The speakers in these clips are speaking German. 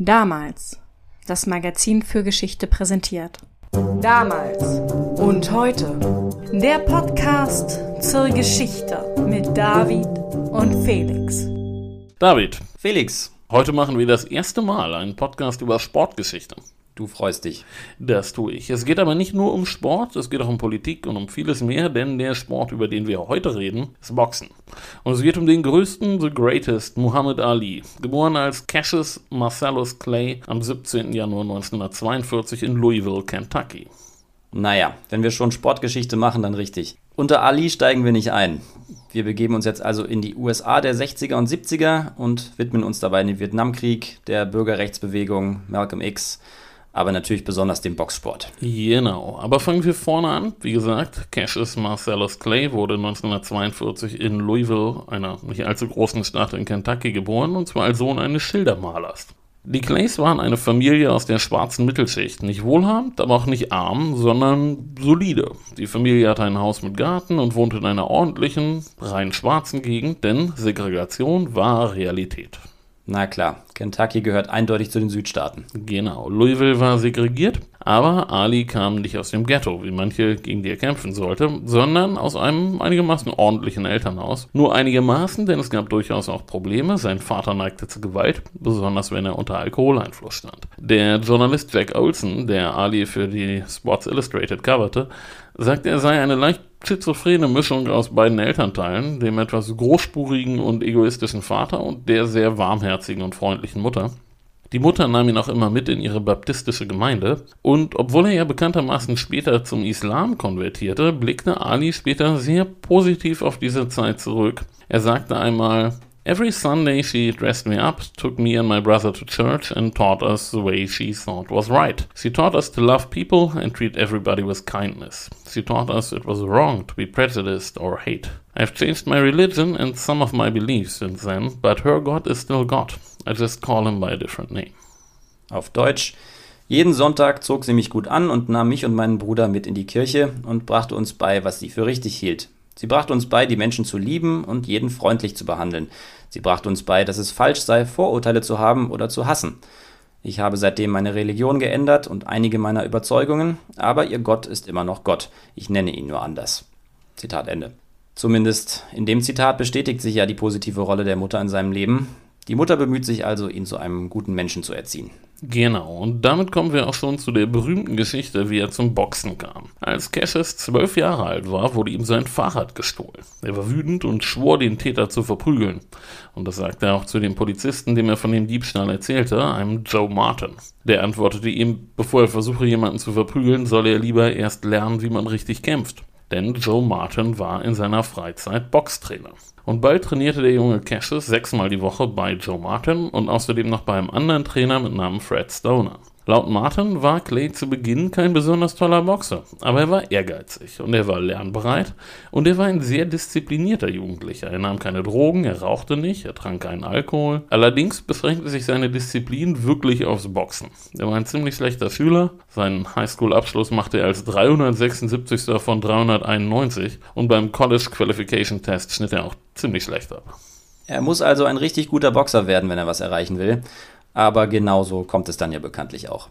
Damals. Das Magazin für Geschichte präsentiert. Damals und heute. Der Podcast zur Geschichte mit David und Felix. David, Felix, heute machen wir das erste Mal einen Podcast über Sportgeschichte. Du freust dich. Das tue ich. Es geht aber nicht nur um Sport, es geht auch um Politik und um vieles mehr, denn der Sport, über den wir heute reden, ist Boxen. Und es geht um den größten, the greatest, Muhammad Ali, geboren als Cassius Marcellus Clay am 17. Januar 1942 in Louisville, Kentucky. Naja, wenn wir schon Sportgeschichte machen, dann richtig. Unter Ali steigen wir nicht ein. Wir begeben uns jetzt also in die USA der 60er und 70er und widmen uns dabei dem Vietnamkrieg, der Bürgerrechtsbewegung, Malcolm X, aber natürlich besonders dem Boxsport. Genau, aber fangen wir vorne an. Wie gesagt, Cassius Marcellus Clay wurde 1942 in Louisville, einer nicht allzu großen Stadt in Kentucky, geboren, und zwar als Sohn eines Schildermalers. Die Clays waren eine Familie aus der schwarzen Mittelschicht. Nicht wohlhabend, aber auch nicht arm, sondern solide. Die Familie hatte ein Haus mit Garten und wohnte in einer ordentlichen, rein schwarzen Gegend, denn Segregation war Realität. Na klar, Kentucky gehört eindeutig zu den Südstaaten. Genau, Louisville war segregiert, aber Ali kam nicht aus dem Ghetto, wie manche gegen die er kämpfen sollte, sondern aus einem einigermaßen ordentlichen Elternhaus. Nur einigermaßen, denn es gab durchaus auch Probleme. Sein Vater neigte zur Gewalt, besonders wenn er unter Alkoholeinfluss stand. Der Journalist Jack Olson, der Ali für die Sports Illustrated coverte, sagte, er sei eine leicht schizophrene Mischung aus beiden Elternteilen, dem etwas großspurigen und egoistischen Vater und der sehr warmherzigen und freundlichen Mutter. Die Mutter nahm ihn auch immer mit in ihre baptistische Gemeinde und obwohl er ja bekanntermaßen später zum Islam konvertierte, blickte Ali später sehr positiv auf diese Zeit zurück. Er sagte einmal, Every Sunday she dressed me up, took me and my brother to church and taught us the way she thought was right. She taught us to love people and treat everybody with kindness. She taught us it was wrong to be prejudiced or hate. I've changed my religion and some of my beliefs since then, but her God is still God. I just call him by a different name. Auf Deutsch. Jeden Sonntag zog sie mich gut an und nahm mich und meinen Bruder mit in die Kirche und brachte uns bei, was sie für richtig hielt. Sie brachte uns bei, die Menschen zu lieben und jeden freundlich zu behandeln. Sie brachte uns bei, dass es falsch sei, Vorurteile zu haben oder zu hassen. Ich habe seitdem meine Religion geändert und einige meiner Überzeugungen, aber ihr Gott ist immer noch Gott. Ich nenne ihn nur anders. Zitat Ende. Zumindest in dem Zitat bestätigt sich ja die positive Rolle der Mutter in seinem Leben. Die Mutter bemüht sich also, ihn zu einem guten Menschen zu erziehen. Genau, und damit kommen wir auch schon zu der berühmten Geschichte, wie er zum Boxen kam. Als Cassius zwölf Jahre alt war, wurde ihm sein Fahrrad gestohlen. Er war wütend und schwor, den Täter zu verprügeln. Und das sagte er auch zu dem Polizisten, dem er von dem Diebstahl erzählte, einem Joe Martin. Der antwortete ihm, bevor er versuche, jemanden zu verprügeln, solle er lieber erst lernen, wie man richtig kämpft. Denn Joe Martin war in seiner Freizeit Boxtrainer. Und bald trainierte der junge Cassius sechsmal die Woche bei Joe Martin und außerdem noch bei einem anderen Trainer mit Namen Fred Stoner. Laut Martin war Clay zu Beginn kein besonders toller Boxer, aber er war ehrgeizig und er war lernbereit und er war ein sehr disziplinierter Jugendlicher. Er nahm keine Drogen, er rauchte nicht, er trank keinen Alkohol. Allerdings beschränkte sich seine Disziplin wirklich aufs Boxen. Er war ein ziemlich schlechter Schüler, seinen Highschool-Abschluss machte er als 376. von 391 und beim College Qualification Test schnitt er auch ziemlich schlecht ab. Er muss also ein richtig guter Boxer werden, wenn er was erreichen will. Aber genauso kommt es dann ja bekanntlich auch.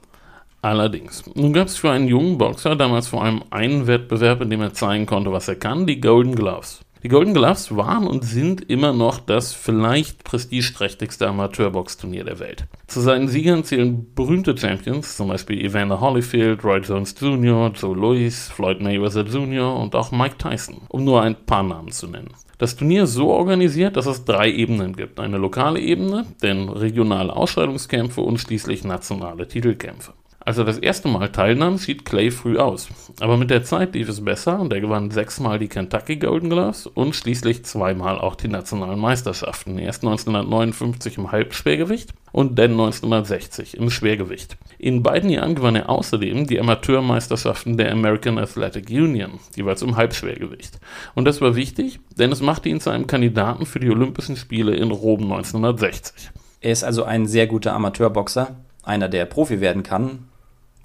Allerdings. Nun gab es für einen jungen Boxer damals vor allem einen Wettbewerb, in dem er zeigen konnte, was er kann, die Golden Gloves. Die Golden Gloves waren und sind immer noch das vielleicht prestigeträchtigste Amateurboxturnier der Welt. Zu seinen Siegern zählen berühmte Champions, zum Beispiel Evander Holyfield, Roy Jones Jr., Joe Louis, Floyd Mayweather Jr. und auch Mike Tyson, um nur ein paar Namen zu nennen. Das Turnier so organisiert, dass es drei Ebenen gibt. Eine lokale Ebene, denn regionale Ausscheidungskämpfe und schließlich nationale Titelkämpfe. Als er das erste Mal teilnahm, schied Clay früh aus. Aber mit der Zeit lief es besser und er gewann sechsmal die Kentucky Golden Gloves und schließlich zweimal auch die nationalen Meisterschaften. Erst 1959 im Halbschwergewicht und dann 1960 im Schwergewicht. In beiden Jahren gewann er außerdem die Amateurmeisterschaften der American Athletic Union, jeweils im Halbschwergewicht. Und das war wichtig, denn es machte ihn zu einem Kandidaten für die Olympischen Spiele in Rom 1960. Er ist also ein sehr guter Amateurboxer, einer, der Profi werden kann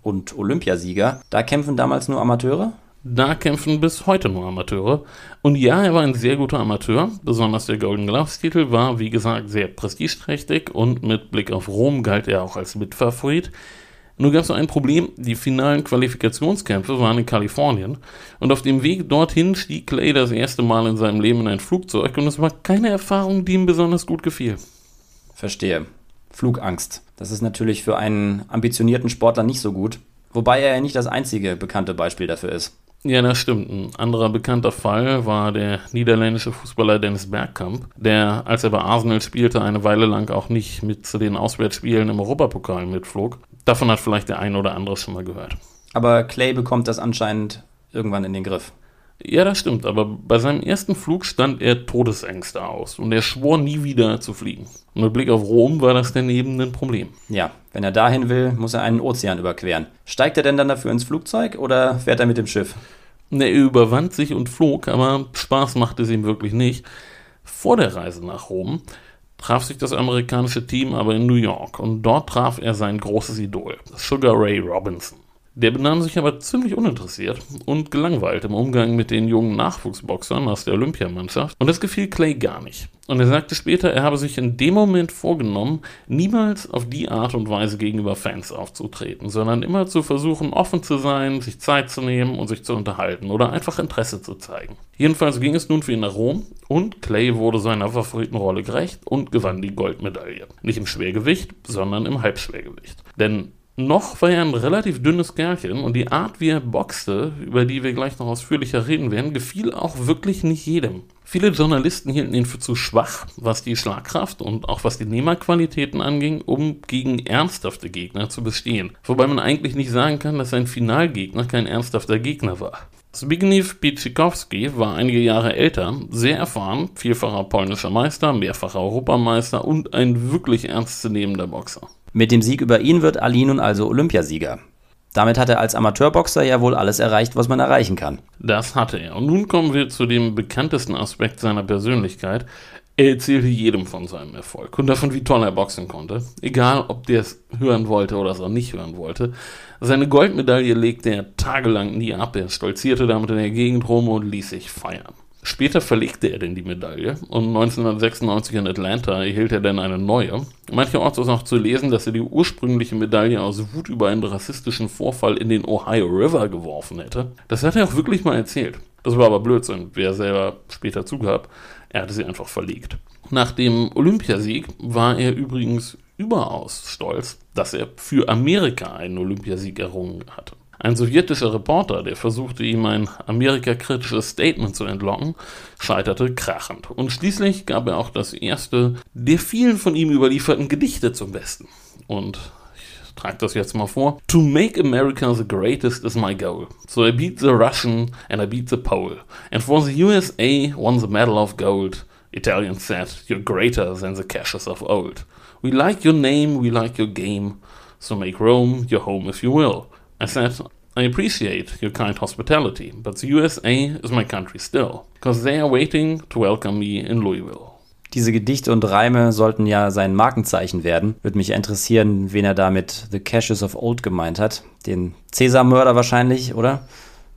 und Olympiasieger. Da kämpfen damals nur Amateure? Da kämpfen bis heute nur Amateure. Und ja, er war ein sehr guter Amateur. Besonders der Golden Gloves-Titel war, wie gesagt, sehr prestigeträchtig und mit Blick auf Rom galt er auch als Mitfavorit. Nur gab es ein Problem, die finalen Qualifikationskämpfe waren in Kalifornien und auf dem Weg dorthin stieg Clay das erste Mal in seinem Leben in ein Flugzeug und es war keine Erfahrung, die ihm besonders gut gefiel. Verstehe. Flugangst. Das ist natürlich für einen ambitionierten Sportler nicht so gut, wobei er ja nicht das einzige bekannte Beispiel dafür ist. Ja, das stimmt. Ein anderer bekannter Fall war der niederländische Fußballer Dennis Bergkamp, der, als er bei Arsenal spielte, eine Weile lang auch nicht mit zu den Auswärtsspielen im Europapokal mitflog. Davon hat vielleicht der ein oder andere schon mal gehört. Aber Clay bekommt das anscheinend irgendwann in den Griff. Ja, das stimmt, aber bei seinem ersten Flug stand er Todesängste aus und er schwor nie wieder zu fliegen. Und mit Blick auf Rom war das daneben ein Problem. Ja, wenn er dahin will, muss er einen Ozean überqueren. Steigt er denn dann dafür ins Flugzeug oder fährt er mit dem Schiff? Er überwand sich und flog, aber Spaß machte es ihm wirklich nicht. Vor der Reise nach Rom traf sich das amerikanische Team aber in New York und dort traf er sein großes Idol, Sugar Ray Robinson. Der benahm sich aber ziemlich uninteressiert und gelangweilt im Umgang mit den jungen Nachwuchsboxern aus der Olympiamannschaft und das gefiel Clay gar nicht. Und er sagte später, er habe sich in dem Moment vorgenommen, niemals auf die Art und Weise gegenüber Fans aufzutreten, sondern immer zu versuchen, offen zu sein, sich Zeit zu nehmen und sich zu unterhalten oder einfach Interesse zu zeigen. Jedenfalls ging es nun für ihn nach Rom und Clay wurde seiner Favoritenrolle gerecht und gewann die Goldmedaille. Nicht im Schwergewicht, sondern im Halbschwergewicht. Denn noch war er ein relativ dünnes Kerlchen und die Art, wie er boxte, über die wir gleich noch ausführlicher reden werden, gefiel auch wirklich nicht jedem. Viele Journalisten hielten ihn für zu schwach, was die Schlagkraft und auch was die Nehmerqualitäten anging, um gegen ernsthafte Gegner zu bestehen. Wobei man eigentlich nicht sagen kann, dass sein Finalgegner kein ernsthafter Gegner war. Zbigniew Pizzikowski war einige Jahre älter, sehr erfahren, vielfacher polnischer Meister, mehrfacher Europameister und ein wirklich ernstzunehmender Boxer. Mit dem Sieg über ihn wird Ali nun also Olympiasieger. Damit hat er als Amateurboxer ja wohl alles erreicht, was man erreichen kann. Das hatte er. Und nun kommen wir zu dem bekanntesten Aspekt seiner Persönlichkeit. Er erzählte jedem von seinem Erfolg und davon, wie toll er boxen konnte. Egal, ob der es hören wollte oder es auch nicht hören wollte. Seine Goldmedaille legte er tagelang nie ab. Er stolzierte damit in der Gegend rum und ließ sich feiern. Später verlegte er denn die Medaille und 1996 in Atlanta erhielt er dann eine neue. Mancherorts ist auch zu lesen, dass er die ursprüngliche Medaille aus Wut über einen rassistischen Vorfall in den Ohio River geworfen hätte. Das hat er auch wirklich mal erzählt. Das war aber Blödsinn, wer selber später zugab. Er hatte sie einfach verlegt. Nach dem Olympiasieg war er übrigens überaus stolz, dass er für Amerika einen Olympiasieg errungen hatte. Ein sowjetischer Reporter, der versuchte, ihm ein amerikakritisches Statement zu entlocken, scheiterte krachend. Und schließlich gab er auch das erste der vielen von ihm überlieferten Gedichte zum Besten. Und ich trage das jetzt mal vor. To make America the greatest is my goal. So I beat the Russian and I beat the Pole. And for the USA won the medal of gold. Italians said, you're greater than the Cassius of old. We like your name, we like your game. So make Rome your home if you will. I said, I appreciate your kind hospitality, but the USA is my country still, because they are waiting to welcome me in Louisville. Diese Gedichte und Reime sollten ja sein Markenzeichen werden. Würde mich interessieren, wen er damit The Caches of Old gemeint hat. Den Cäsar-Mörder wahrscheinlich, oder?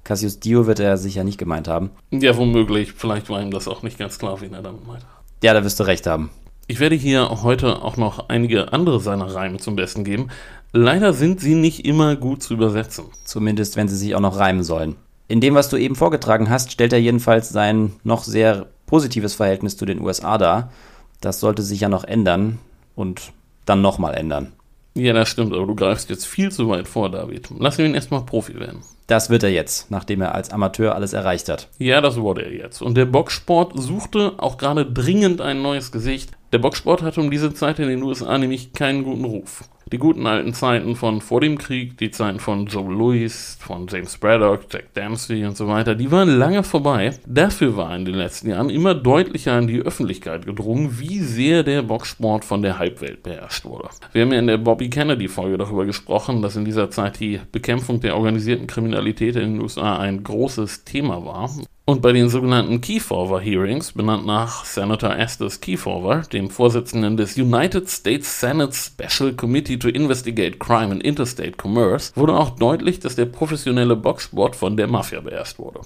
Cassius Dio wird er sicher nicht gemeint haben. Ja, womöglich. Vielleicht war ihm das auch nicht ganz klar, wen er damit meint. Ja, da wirst du recht haben. Ich werde hier heute auch noch einige andere seiner Reime zum Besten geben, Leider sind sie nicht immer gut zu übersetzen. Zumindest, wenn sie sich auch noch reimen sollen. In dem, was du eben vorgetragen hast, stellt er jedenfalls sein noch sehr positives Verhältnis zu den USA dar. Das sollte sich ja noch ändern und dann nochmal ändern. Ja, das stimmt, aber du greifst jetzt viel zu weit vor, David. Lass ihn erstmal Profi werden. Das wird er jetzt, nachdem er als Amateur alles erreicht hat. Ja, das wurde er jetzt. Und der Boxsport suchte auch gerade dringend ein neues Gesicht. Der Boxsport hatte um diese Zeit in den USA nämlich keinen guten Ruf. Die guten alten Zeiten von vor dem Krieg, die Zeiten von Joe Louis, von James Braddock, Jack Dempsey und so weiter, die waren lange vorbei. Dafür war in den letzten Jahren immer deutlicher in die Öffentlichkeit gedrungen, wie sehr der Boxsport von der Halbwelt beherrscht wurde. Wir haben ja in der Bobby Kennedy-Folge darüber gesprochen, dass in dieser Zeit die Bekämpfung der organisierten Kriminalität in den USA ein großes Thema war. Und bei den sogenannten Kefauver Hearings, benannt nach Senator Estes Kefauver, dem Vorsitzenden des United States Senate Special Committee to Investigate Crime and Interstate Commerce, wurde auch deutlich, dass der professionelle Boxsport von der Mafia beherrscht wurde.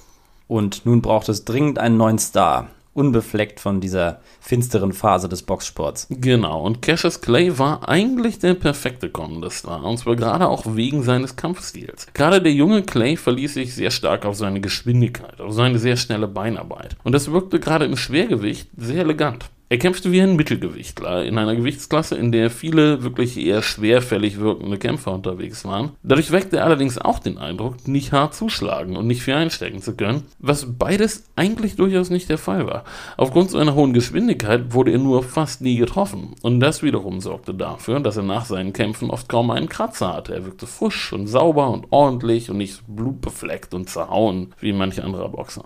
Und nun braucht es dringend einen neuen Star unbefleckt von dieser finsteren Phase des Boxsports. Genau, und Cassius Clay war eigentlich der perfekte kommende und zwar gerade auch wegen seines Kampfstils. Gerade der junge Clay verließ sich sehr stark auf seine Geschwindigkeit, auf seine sehr schnelle Beinarbeit. Und das wirkte gerade im Schwergewicht sehr elegant. Er kämpfte wie ein Mittelgewichtler in einer Gewichtsklasse, in der viele wirklich eher schwerfällig wirkende Kämpfer unterwegs waren. Dadurch weckte er allerdings auch den Eindruck, nicht hart zuschlagen und nicht viel einstecken zu können, was beides eigentlich durchaus nicht der Fall war. Aufgrund seiner hohen Geschwindigkeit wurde er nur fast nie getroffen und das wiederum sorgte dafür, dass er nach seinen Kämpfen oft kaum einen Kratzer hatte. Er wirkte frisch und sauber und ordentlich und nicht blutbefleckt und zerhauen wie manche andere Boxer.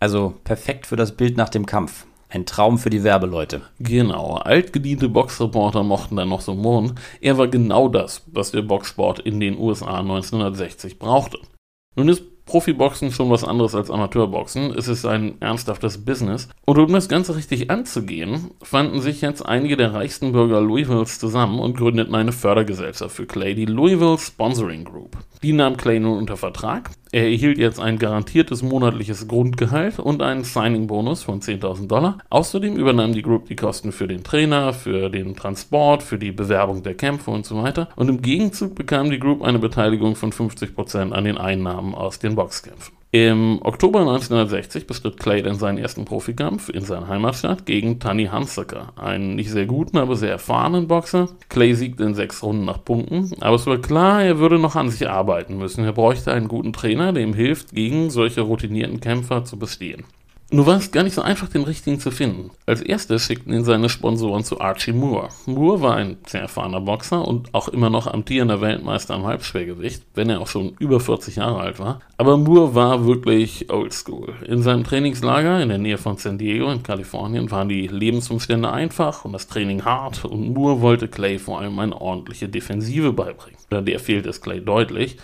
Also perfekt für das Bild nach dem Kampf. Ein Traum für die Werbeleute. Genau, altgediente Boxreporter mochten dann noch so murren. Er war genau das, was der Boxsport in den USA 1960 brauchte. Nun ist Profiboxen schon was anderes als Amateurboxen. Es ist ein ernsthaftes Business. Und um das Ganze richtig anzugehen, fanden sich jetzt einige der reichsten Bürger Louisvilles zusammen und gründeten eine Fördergesellschaft für Clay, die Louisville Sponsoring Group. Die nahm Clay nun unter Vertrag. Er erhielt jetzt ein garantiertes monatliches Grundgehalt und einen Signing-Bonus von 10.000 Dollar. Außerdem übernahm die Group die Kosten für den Trainer, für den Transport, für die Bewerbung der Kämpfe und so weiter. Und im Gegenzug bekam die Group eine Beteiligung von 50% an den Einnahmen aus den Boxkämpfen. Im Oktober 1960 bestritt Clay dann seinen ersten Profikampf in seiner Heimatstadt gegen Tani Hansaker, einen nicht sehr guten, aber sehr erfahrenen Boxer. Clay siegte in sechs Runden nach Punkten, aber es war klar, er würde noch an sich arbeiten müssen. Er bräuchte einen guten Trainer, der ihm hilft, gegen solche routinierten Kämpfer zu bestehen. Nur war es gar nicht so einfach, den richtigen zu finden. Als erstes schickten ihn seine Sponsoren zu Archie Moore. Moore war ein sehr erfahrener Boxer und auch immer noch amtierender Weltmeister im Halbschwergewicht, wenn er auch schon über 40 Jahre alt war. Aber Moore war wirklich oldschool. In seinem Trainingslager in der Nähe von San Diego in Kalifornien waren die Lebensumstände einfach und das Training hart und Moore wollte Clay vor allem eine ordentliche Defensive beibringen. Der fehlt es Clay deutlich.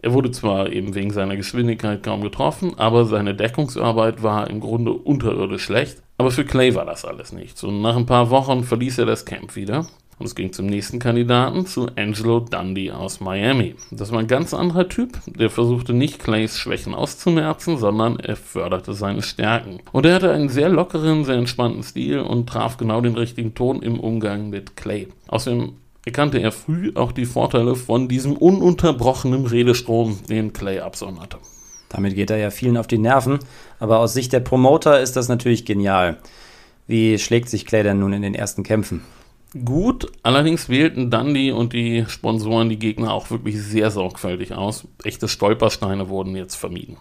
Er wurde zwar eben wegen seiner Geschwindigkeit kaum getroffen, aber seine Deckungsarbeit war im Grunde unterirdisch schlecht. Aber für Clay war das alles nichts. Und nach ein paar Wochen verließ er das Camp wieder. Und es ging zum nächsten Kandidaten, zu Angelo Dundee aus Miami. Das war ein ganz anderer Typ. Der versuchte nicht Clays Schwächen auszumerzen, sondern er förderte seine Stärken. Und er hatte einen sehr lockeren, sehr entspannten Stil und traf genau den richtigen Ton im Umgang mit Clay. Außerdem erkannte er früh auch die Vorteile von diesem ununterbrochenen Redestrom, den Clay absonderte. Damit geht er ja vielen auf die Nerven, aber aus Sicht der Promoter ist das natürlich genial. Wie schlägt sich Clay denn nun in den ersten Kämpfen? Gut, allerdings wählten Dundee und die Sponsoren die Gegner auch wirklich sehr sorgfältig aus. Echte Stolpersteine wurden jetzt vermieden.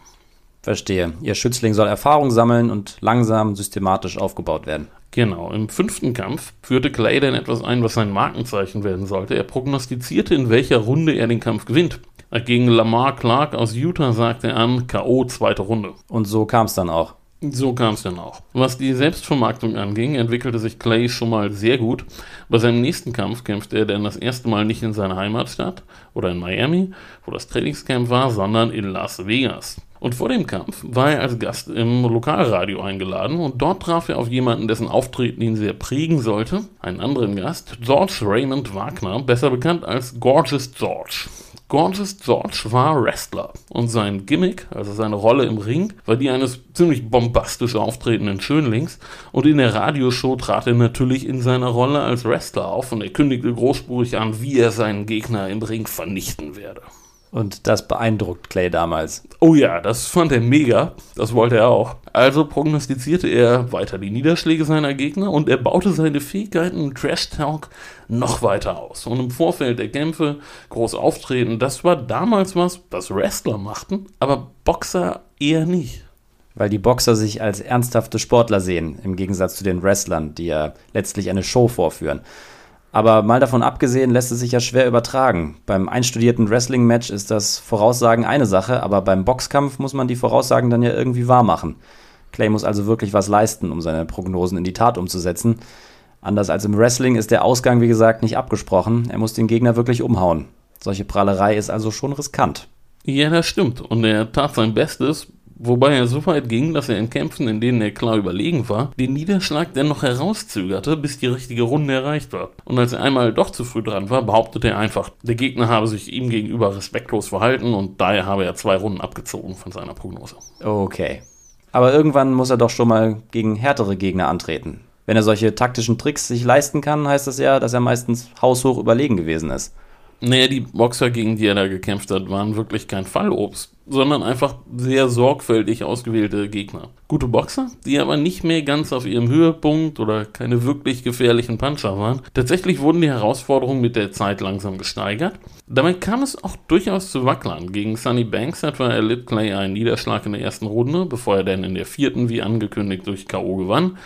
Verstehe. Ihr Schützling soll Erfahrung sammeln und langsam systematisch aufgebaut werden. Genau, im fünften Kampf führte Clay dann etwas ein, was sein Markenzeichen werden sollte. Er prognostizierte, in welcher Runde er den Kampf gewinnt. Gegen Lamar Clark aus Utah sagte er an, K.O. zweite Runde. Und so kam es dann auch. So kam es dann auch. Was die Selbstvermarktung anging, entwickelte sich Clay schon mal sehr gut. Bei seinem nächsten Kampf kämpfte er dann das erste Mal nicht in seiner Heimatstadt oder in Miami, wo das Trainingscamp war, sondern in Las Vegas. Und vor dem Kampf war er als Gast im Lokalradio eingeladen und dort traf er auf jemanden, dessen Auftreten ihn sehr prägen sollte. Einen anderen Gast, George Raymond Wagner, besser bekannt als Gorgeous George. Gorgeous George war Wrestler. Und sein Gimmick, also seine Rolle im Ring, war die eines ziemlich bombastisch auftretenden Schönlings. Und in der Radioshow trat er natürlich in seiner Rolle als Wrestler auf. Und er kündigte großspurig an, wie er seinen Gegner im Ring vernichten werde. Und das beeindruckt Clay damals. Oh ja, das fand er mega. Das wollte er auch. Also prognostizierte er weiter die Niederschläge seiner Gegner und er baute seine Fähigkeiten im Trash Talk noch weiter aus. Und im Vorfeld der Kämpfe groß auftreten, das war damals was, was Wrestler machten, aber Boxer eher nicht. Weil die Boxer sich als ernsthafte Sportler sehen, im Gegensatz zu den Wrestlern, die ja letztlich eine Show vorführen. Aber mal davon abgesehen, lässt es sich ja schwer übertragen. Beim einstudierten Wrestling-Match ist das Voraussagen eine Sache, aber beim Boxkampf muss man die Voraussagen dann ja irgendwie wahr machen. Clay muss also wirklich was leisten, um seine Prognosen in die Tat umzusetzen. Anders als im Wrestling ist der Ausgang, wie gesagt, nicht abgesprochen. Er muss den Gegner wirklich umhauen. Solche Prahlerei ist also schon riskant. Ja, das stimmt. Und er tat sein Bestes, wobei er so weit ging, dass er in Kämpfen, in denen er klar überlegen war, den Niederschlag dennoch herauszögerte, bis die richtige Runde erreicht war. Und als er einmal doch zu früh dran war, behauptete er einfach, der Gegner habe sich ihm gegenüber respektlos verhalten und daher habe er zwei Runden abgezogen von seiner Prognose. Okay. Aber irgendwann muss er doch schon mal gegen härtere Gegner antreten. Wenn er solche taktischen Tricks sich leisten kann, heißt das ja, dass er meistens haushoch überlegen gewesen ist. Naja, die Boxer, gegen die er da gekämpft hat, waren wirklich kein Fallobst, sondern einfach sehr sorgfältig ausgewählte Gegner. Gute Boxer, die aber nicht mehr ganz auf ihrem Höhepunkt oder keine wirklich gefährlichen Puncher waren. Tatsächlich wurden die Herausforderungen mit der Zeit langsam gesteigert. Dabei kam es auch durchaus zu Wacklern. Gegen Sunny Banks etwa erlitt Clay einen Niederschlag in der ersten Runde, bevor er dann in der vierten, wie angekündigt, durch K.O. gewann.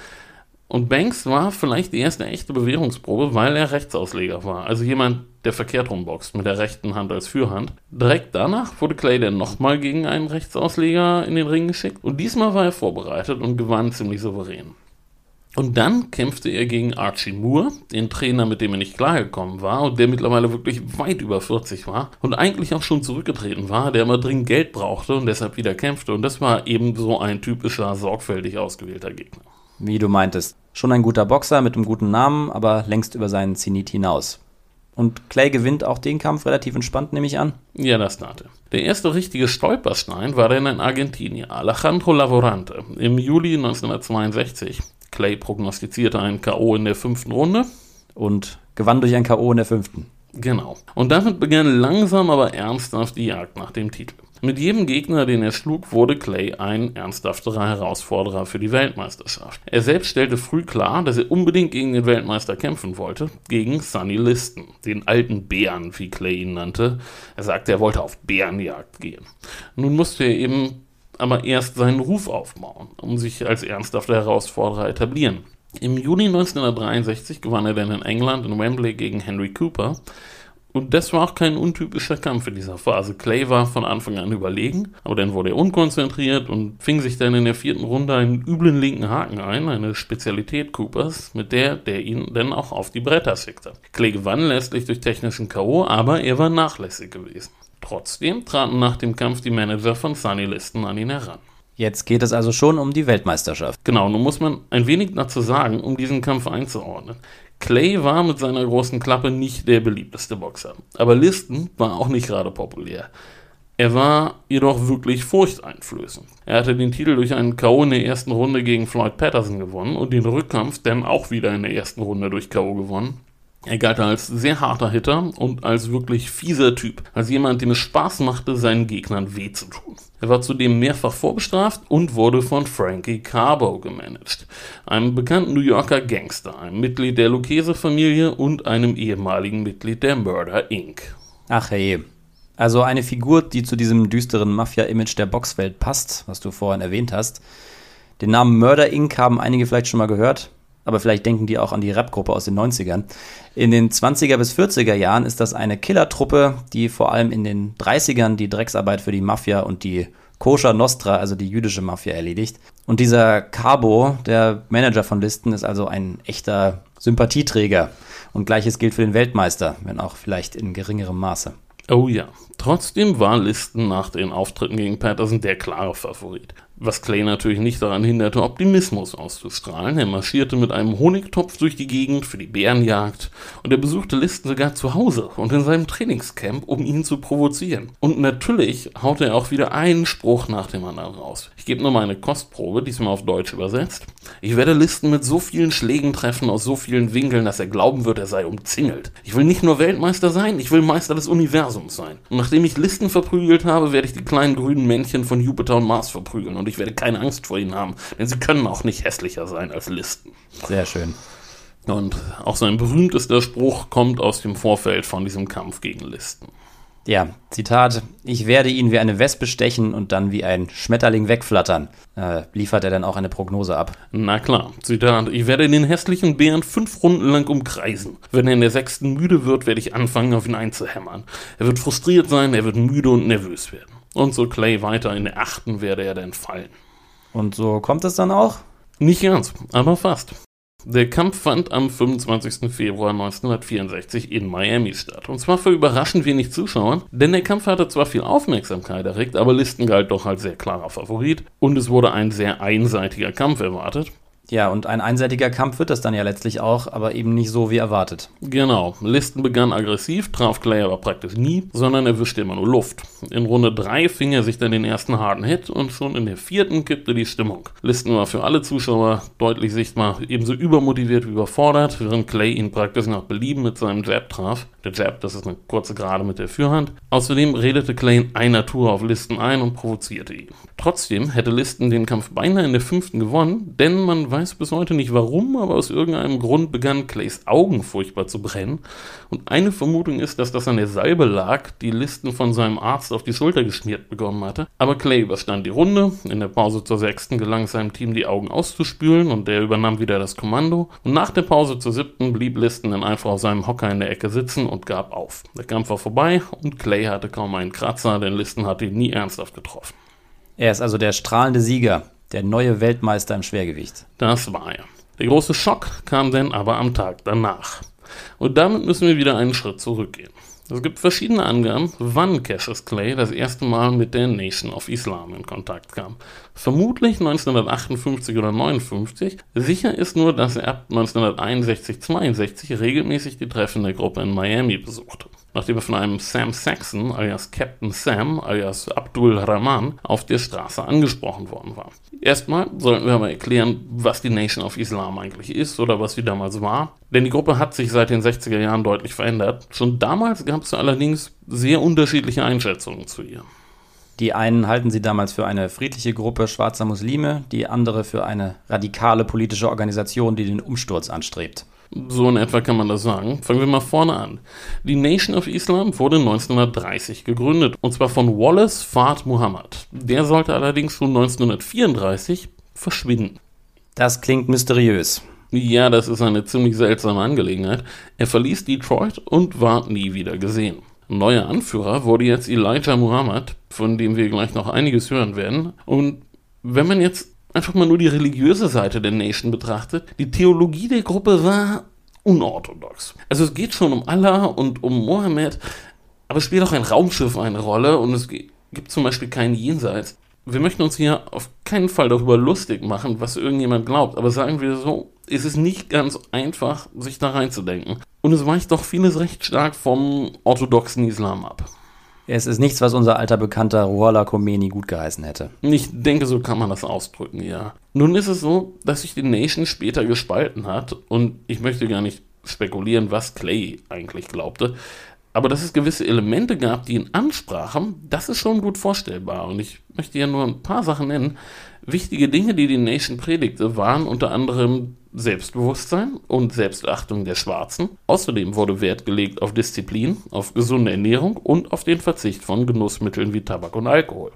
Und Banks war vielleicht die erste echte Bewährungsprobe, weil er Rechtsausleger war. Also jemand, der verkehrt rumboxt, mit der rechten Hand als Fürhand. Direkt danach wurde Clay dann nochmal gegen einen Rechtsausleger in den Ring geschickt. Und diesmal war er vorbereitet und gewann ziemlich souverän. Und dann kämpfte er gegen Archie Moore, den Trainer, mit dem er nicht klargekommen war und der mittlerweile wirklich weit über 40 war und eigentlich auch schon zurückgetreten war, der immer dringend Geld brauchte und deshalb wieder kämpfte. Und das war eben so ein typischer, sorgfältig ausgewählter Gegner. Wie du meintest. Schon ein guter Boxer mit einem guten Namen, aber längst über seinen Zenit hinaus. Und Clay gewinnt auch den Kampf relativ entspannt, nehme ich an. Ja, das er. Der erste richtige Stolperstein war dann ein Argentinier, Alejandro Lavorante, im Juli 1962. Clay prognostizierte einen K.O. in der fünften Runde. Und gewann durch ein K.O. in der fünften. Genau. Und damit begann langsam aber ernsthaft die Jagd nach dem Titel. Mit jedem Gegner, den er schlug, wurde Clay ein ernsthafterer Herausforderer für die Weltmeisterschaft. Er selbst stellte früh klar, dass er unbedingt gegen den Weltmeister kämpfen wollte, gegen Sonny Liston, den alten Bären, wie Clay ihn nannte. Er sagte, er wollte auf Bärenjagd gehen. Nun musste er eben aber erst seinen Ruf aufbauen, um sich als ernsthafter Herausforderer etablieren. Im Juni 1963 gewann er dann in England in Wembley gegen Henry Cooper. Und das war auch kein untypischer Kampf in dieser Phase. Clay war von Anfang an überlegen, aber dann wurde er unkonzentriert und fing sich dann in der vierten Runde einen üblen linken Haken ein, eine Spezialität Coopers, mit der der ihn dann auch auf die Bretter schickte. Clay gewann letztlich durch technischen K.O., aber er war nachlässig gewesen. Trotzdem traten nach dem Kampf die Manager von Sunny Liston an ihn heran. Jetzt geht es also schon um die Weltmeisterschaft. Genau, nun muss man ein wenig dazu sagen, um diesen Kampf einzuordnen. Clay war mit seiner großen Klappe nicht der beliebteste Boxer, aber Liston war auch nicht gerade populär. Er war jedoch wirklich furchteinflößend. Er hatte den Titel durch einen K.O. in der ersten Runde gegen Floyd Patterson gewonnen und den Rückkampf dann auch wieder in der ersten Runde durch K.O. gewonnen. Er galt als sehr harter Hitter und als wirklich fieser Typ, als jemand, dem es Spaß machte, seinen Gegnern weh zu tun. Er war zudem mehrfach vorbestraft und wurde von Frankie Carbo gemanagt, einem bekannten New Yorker Gangster, einem Mitglied der Lucchese-Familie und einem ehemaligen Mitglied der Murder Inc. Ach hey. Also eine Figur, die zu diesem düsteren Mafia-Image der Boxwelt passt, was du vorhin erwähnt hast. Den Namen Murder Inc. haben einige vielleicht schon mal gehört aber vielleicht denken die auch an die Rap-Gruppe aus den 90ern. In den 20er bis 40er Jahren ist das eine Killertruppe, die vor allem in den 30ern die Drecksarbeit für die Mafia und die Koscher Nostra, also die jüdische Mafia, erledigt. Und dieser Cabo, der Manager von Listen, ist also ein echter Sympathieträger. Und gleiches gilt für den Weltmeister, wenn auch vielleicht in geringerem Maße. Oh ja. Trotzdem war Listen nach den Auftritten gegen Patterson der klare Favorit was Clay natürlich nicht daran hinderte, Optimismus auszustrahlen. Er marschierte mit einem Honigtopf durch die Gegend für die Bärenjagd und er besuchte Listen sogar zu Hause und in seinem Trainingscamp, um ihn zu provozieren. Und natürlich haute er auch wieder einen Spruch nach dem anderen raus. Ich gebe nur mal eine Kostprobe, diesmal auf Deutsch übersetzt. Ich werde Listen mit so vielen Schlägen treffen aus so vielen Winkeln, dass er glauben wird, er sei umzingelt. Ich will nicht nur Weltmeister sein, ich will Meister des Universums sein. Und nachdem ich Listen verprügelt habe, werde ich die kleinen grünen Männchen von Jupiter und Mars verprügeln und ich werde keine Angst vor ihnen haben, denn sie können auch nicht hässlicher sein als Listen. Sehr schön. Und auch sein berühmtester Spruch kommt aus dem Vorfeld von diesem Kampf gegen Listen. Ja, Zitat, ich werde ihn wie eine Wespe stechen und dann wie ein Schmetterling wegflattern. Äh, liefert er dann auch eine Prognose ab? Na klar, Zitat, ich werde den hässlichen Bären fünf Runden lang umkreisen. Wenn er in der sechsten müde wird, werde ich anfangen, auf ihn einzuhämmern. Er wird frustriert sein, er wird müde und nervös werden. Und so Clay weiter in der achten werde er dann fallen. Und so kommt es dann auch? Nicht ganz, aber fast. Der Kampf fand am 25. Februar 1964 in Miami statt. Und zwar für überraschend wenig Zuschauern, denn der Kampf hatte zwar viel Aufmerksamkeit erregt, aber Listen galt doch als sehr klarer Favorit und es wurde ein sehr einseitiger Kampf erwartet. Ja, und ein einseitiger Kampf wird das dann ja letztlich auch, aber eben nicht so wie erwartet. Genau. Listen begann aggressiv, traf Clay aber praktisch nie, sondern erwischte immer nur Luft. In Runde 3 fing er sich dann den ersten harten Hit und schon in der vierten kippte die Stimmung. Listen war für alle Zuschauer deutlich sichtbar ebenso übermotiviert wie überfordert, während Clay ihn praktisch nach Belieben mit seinem Jab traf. Der Jab, das ist eine kurze Gerade mit der Fürhand. Außerdem redete Clay in einer Tour auf Listen ein und provozierte ihn. Trotzdem hätte Listen den Kampf beinahe in der fünften gewonnen, denn man weiß bis heute nicht warum, aber aus irgendeinem Grund begannen Clays Augen furchtbar zu brennen. Und eine Vermutung ist, dass das an der Salbe lag, die Listen von seinem Arzt auf die Schulter geschmiert bekommen hatte. Aber Clay überstand die Runde. In der Pause zur sechsten gelang seinem Team die Augen auszuspülen und der übernahm wieder das Kommando. Und nach der Pause zur siebten blieb Listen dann einfach auf seinem Hocker in der Ecke sitzen und gab auf. Der Kampf war vorbei und Clay hatte kaum einen Kratzer, denn Listen hatte ihn nie ernsthaft getroffen. Er ist also der strahlende Sieger, der neue Weltmeister im Schwergewicht. Das war er. Der große Schock kam dann aber am Tag danach. Und damit müssen wir wieder einen Schritt zurückgehen. Es gibt verschiedene Angaben, wann Cassius Clay das erste Mal mit der Nation of Islam in Kontakt kam. Vermutlich 1958 oder 59. Sicher ist nur, dass er ab 1961-62 regelmäßig die Treffen der Gruppe in Miami besuchte nachdem er von einem Sam Saxon alias Captain Sam alias Abdul Rahman auf der Straße angesprochen worden war. Erstmal sollten wir aber erklären, was die Nation of Islam eigentlich ist oder was sie damals war, denn die Gruppe hat sich seit den 60er Jahren deutlich verändert. Schon damals gab es allerdings sehr unterschiedliche Einschätzungen zu ihr. Die einen halten sie damals für eine friedliche Gruppe schwarzer Muslime, die andere für eine radikale politische Organisation, die den Umsturz anstrebt. So in etwa kann man das sagen. Fangen wir mal vorne an. Die Nation of Islam wurde 1930 gegründet, und zwar von Wallace Fard Muhammad. Der sollte allerdings schon 1934 verschwinden. Das klingt mysteriös. Ja, das ist eine ziemlich seltsame Angelegenheit. Er verließ Detroit und war nie wieder gesehen. Neuer Anführer wurde jetzt Elijah Muhammad, von dem wir gleich noch einiges hören werden. Und wenn man jetzt einfach mal nur die religiöse Seite der Nation betrachtet, die Theologie der Gruppe war unorthodox. Also es geht schon um Allah und um Mohammed, aber es spielt auch ein Raumschiff eine Rolle und es gibt zum Beispiel kein Jenseits. Wir möchten uns hier auf keinen Fall darüber lustig machen, was irgendjemand glaubt, aber sagen wir so, es ist nicht ganz einfach, sich da reinzudenken. Und es weicht doch vieles recht stark vom orthodoxen Islam ab. Es ist nichts, was unser alter Bekannter Ruhollah Khomeini gut geheißen hätte. Ich denke, so kann man das ausdrücken, ja. Nun ist es so, dass sich die Nation später gespalten hat und ich möchte gar nicht spekulieren, was Clay eigentlich glaubte. Aber dass es gewisse Elemente gab, die ihn ansprachen, das ist schon gut vorstellbar. Und ich möchte ja nur ein paar Sachen nennen. Wichtige Dinge, die die Nation predigte, waren unter anderem Selbstbewusstsein und Selbstachtung der Schwarzen. Außerdem wurde Wert gelegt auf Disziplin, auf gesunde Ernährung und auf den Verzicht von Genussmitteln wie Tabak und Alkohol.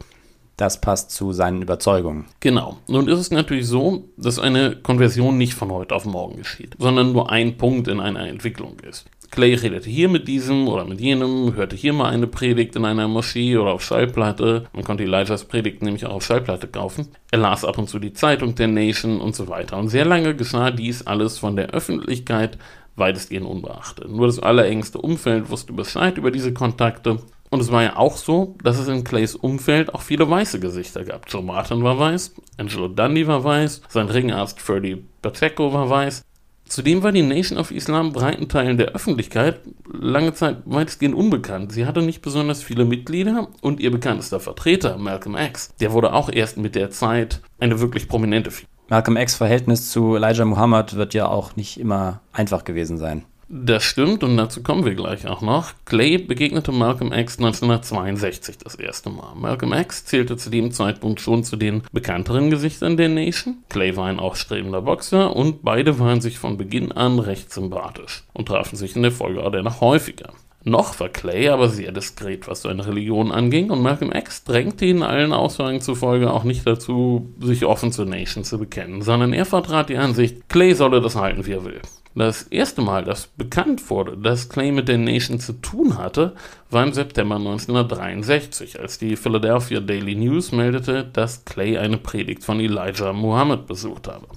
Das passt zu seinen Überzeugungen. Genau. Nun ist es natürlich so, dass eine Konversion nicht von heute auf morgen geschieht, sondern nur ein Punkt in einer Entwicklung ist. Clay redete hier mit diesem oder mit jenem, hörte hier mal eine Predigt in einer Moschee oder auf Schallplatte. Man konnte Elijahs Predigt nämlich auch auf Schallplatte kaufen. Er las ab und zu die Zeitung der Nation und so weiter. Und sehr lange geschah dies alles von der Öffentlichkeit weitestgehend unbeachtet. Nur das allerengste Umfeld wusste Bescheid über diese Kontakte. Und es war ja auch so, dass es in Clays Umfeld auch viele weiße Gesichter gab. Joe Martin war weiß, Angelo Dundee war weiß, sein Ringarzt Freddie Pacheco war weiß. Zudem war die Nation of Islam breiten Teilen der Öffentlichkeit lange Zeit weitestgehend unbekannt. Sie hatte nicht besonders viele Mitglieder und ihr bekanntester Vertreter, Malcolm X, der wurde auch erst mit der Zeit eine wirklich prominente Figur. Malcolm X Verhältnis zu Elijah Muhammad wird ja auch nicht immer einfach gewesen sein. Das stimmt und dazu kommen wir gleich auch noch. Clay begegnete Malcolm X 1962 das erste Mal. Malcolm X zählte zu dem Zeitpunkt schon zu den bekannteren Gesichtern der Nation. Clay war ein aufstrebender Boxer und beide waren sich von Beginn an recht sympathisch und trafen sich in der Folge auch dennoch häufiger. Noch war Clay aber sehr diskret, was seine Religion anging, und Malcolm X drängte ihn allen Aussagen zufolge auch nicht dazu, sich offen zur Nation zu bekennen, sondern er vertrat die Ansicht, Clay solle das halten, wie er will. Das erste Mal, dass bekannt wurde, dass Clay mit der Nation zu tun hatte, war im September 1963, als die Philadelphia Daily News meldete, dass Clay eine Predigt von Elijah Muhammad besucht habe.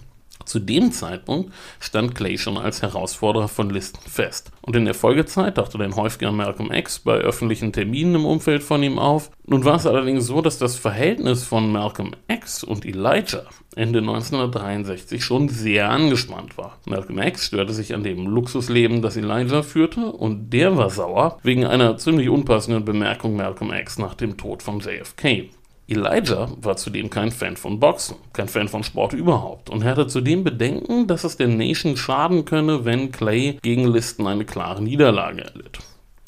Zu dem Zeitpunkt stand Clay schon als Herausforderer von Listen fest. Und in der Folgezeit tauchte dann häufiger Malcolm X bei öffentlichen Terminen im Umfeld von ihm auf. Nun war es allerdings so, dass das Verhältnis von Malcolm X und Elijah Ende 1963 schon sehr angespannt war. Malcolm X störte sich an dem Luxusleben, das Elijah führte, und der war sauer wegen einer ziemlich unpassenden Bemerkung Malcolm X nach dem Tod von JFK. Elijah war zudem kein Fan von Boxen, kein Fan von Sport überhaupt und er hatte zudem Bedenken, dass es der Nation schaden könne, wenn Clay gegen Listen eine klare Niederlage erlitt.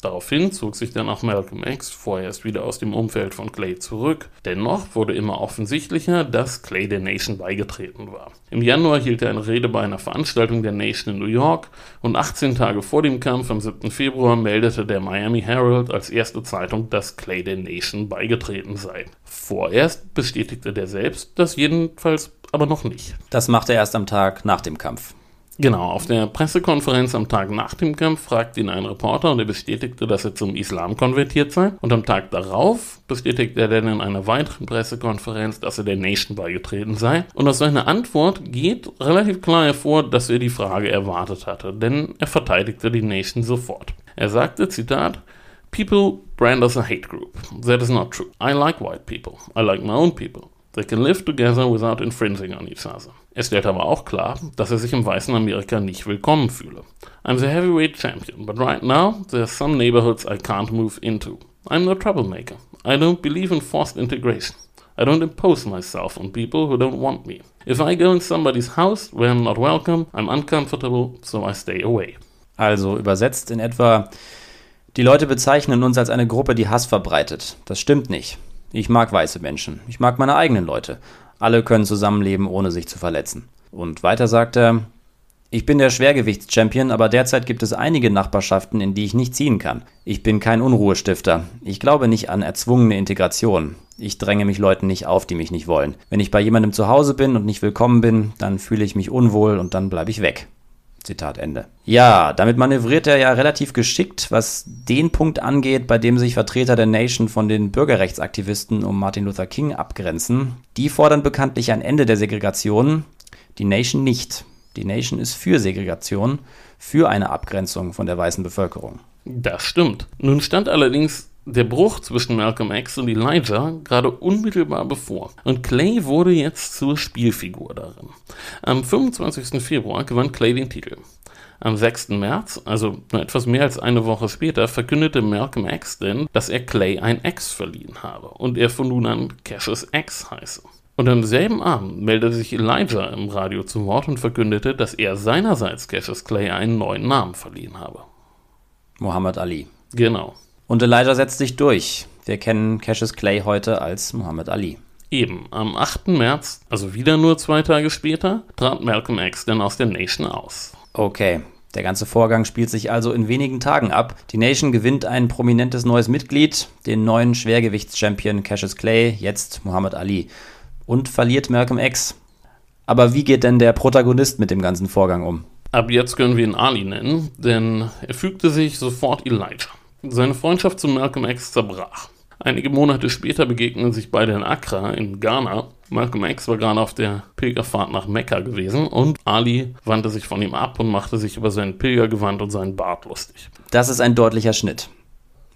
Daraufhin zog sich dann auch Malcolm X vorerst wieder aus dem Umfeld von Clay zurück. Dennoch wurde immer offensichtlicher, dass Clay der Nation beigetreten war. Im Januar hielt er eine Rede bei einer Veranstaltung der Nation in New York und 18 Tage vor dem Kampf am 7. Februar meldete der Miami Herald als erste Zeitung, dass Clay der Nation beigetreten sei. Vorerst bestätigte der selbst das jedenfalls aber noch nicht. Das machte er erst am Tag nach dem Kampf. Genau, auf der Pressekonferenz am Tag nach dem Kampf fragte ihn ein Reporter und er bestätigte, dass er zum Islam konvertiert sei. Und am Tag darauf bestätigte er dann in einer weiteren Pressekonferenz, dass er der Nation beigetreten sei. Und aus seiner Antwort geht relativ klar hervor, dass er die Frage erwartet hatte, denn er verteidigte die Nation sofort. Er sagte, Zitat, People brand us a hate group. That is not true. I like white people. I like my own people. They can live together without infringing on each other. Er stellt aber auch klar, dass er sich im weißen Amerika nicht willkommen fühle. I'm the heavyweight champion, but right now there are some neighborhoods I can't move into. I'm no troublemaker. I don't believe in forced integration. I don't impose myself on people who don't want me. If I go in somebody's house where I'm not welcome, I'm uncomfortable, so I stay away. Also übersetzt in etwa, die Leute bezeichnen uns als eine Gruppe, die Hass verbreitet. Das stimmt nicht. Ich mag weiße Menschen. Ich mag meine eigenen Leute. Alle können zusammenleben, ohne sich zu verletzen. Und weiter sagt er, ich bin der Schwergewichtschampion, aber derzeit gibt es einige Nachbarschaften, in die ich nicht ziehen kann. Ich bin kein Unruhestifter. Ich glaube nicht an erzwungene Integration. Ich dränge mich Leuten nicht auf, die mich nicht wollen. Wenn ich bei jemandem zu Hause bin und nicht willkommen bin, dann fühle ich mich unwohl und dann bleibe ich weg. Zitat Ende. Ja, damit manövriert er ja relativ geschickt, was den Punkt angeht, bei dem sich Vertreter der Nation von den Bürgerrechtsaktivisten um Martin Luther King abgrenzen. Die fordern bekanntlich ein Ende der Segregation, die Nation nicht. Die Nation ist für Segregation, für eine Abgrenzung von der weißen Bevölkerung. Das stimmt. Nun stand allerdings der Bruch zwischen Malcolm X und Elijah gerade unmittelbar bevor. Und Clay wurde jetzt zur Spielfigur darin. Am 25. Februar gewann Clay den Titel. Am 6. März, also nur etwas mehr als eine Woche später, verkündete Malcolm X denn, dass er Clay ein X verliehen habe und er von nun an Cassius X heiße. Und am selben Abend meldete sich Elijah im Radio zu Wort und verkündete, dass er seinerseits Cassius Clay einen neuen Namen verliehen habe. Muhammad Ali. Genau. Und Elijah setzt sich durch. Wir kennen Cassius Clay heute als Muhammad Ali. Eben, am 8. März, also wieder nur zwei Tage später, trat Malcolm X dann aus der Nation aus. Okay, der ganze Vorgang spielt sich also in wenigen Tagen ab. Die Nation gewinnt ein prominentes neues Mitglied, den neuen Schwergewichtschampion Cassius Clay, jetzt Muhammad Ali, und verliert Malcolm X. Aber wie geht denn der Protagonist mit dem ganzen Vorgang um? Ab jetzt können wir ihn Ali nennen, denn er fügte sich sofort Elijah. Seine Freundschaft zu Malcolm X zerbrach. Einige Monate später begegnen sich beide in Accra in Ghana. Malcolm X war gerade auf der Pilgerfahrt nach Mekka gewesen und Ali wandte sich von ihm ab und machte sich über sein Pilgergewand und seinen Bart lustig. Das ist ein deutlicher Schnitt.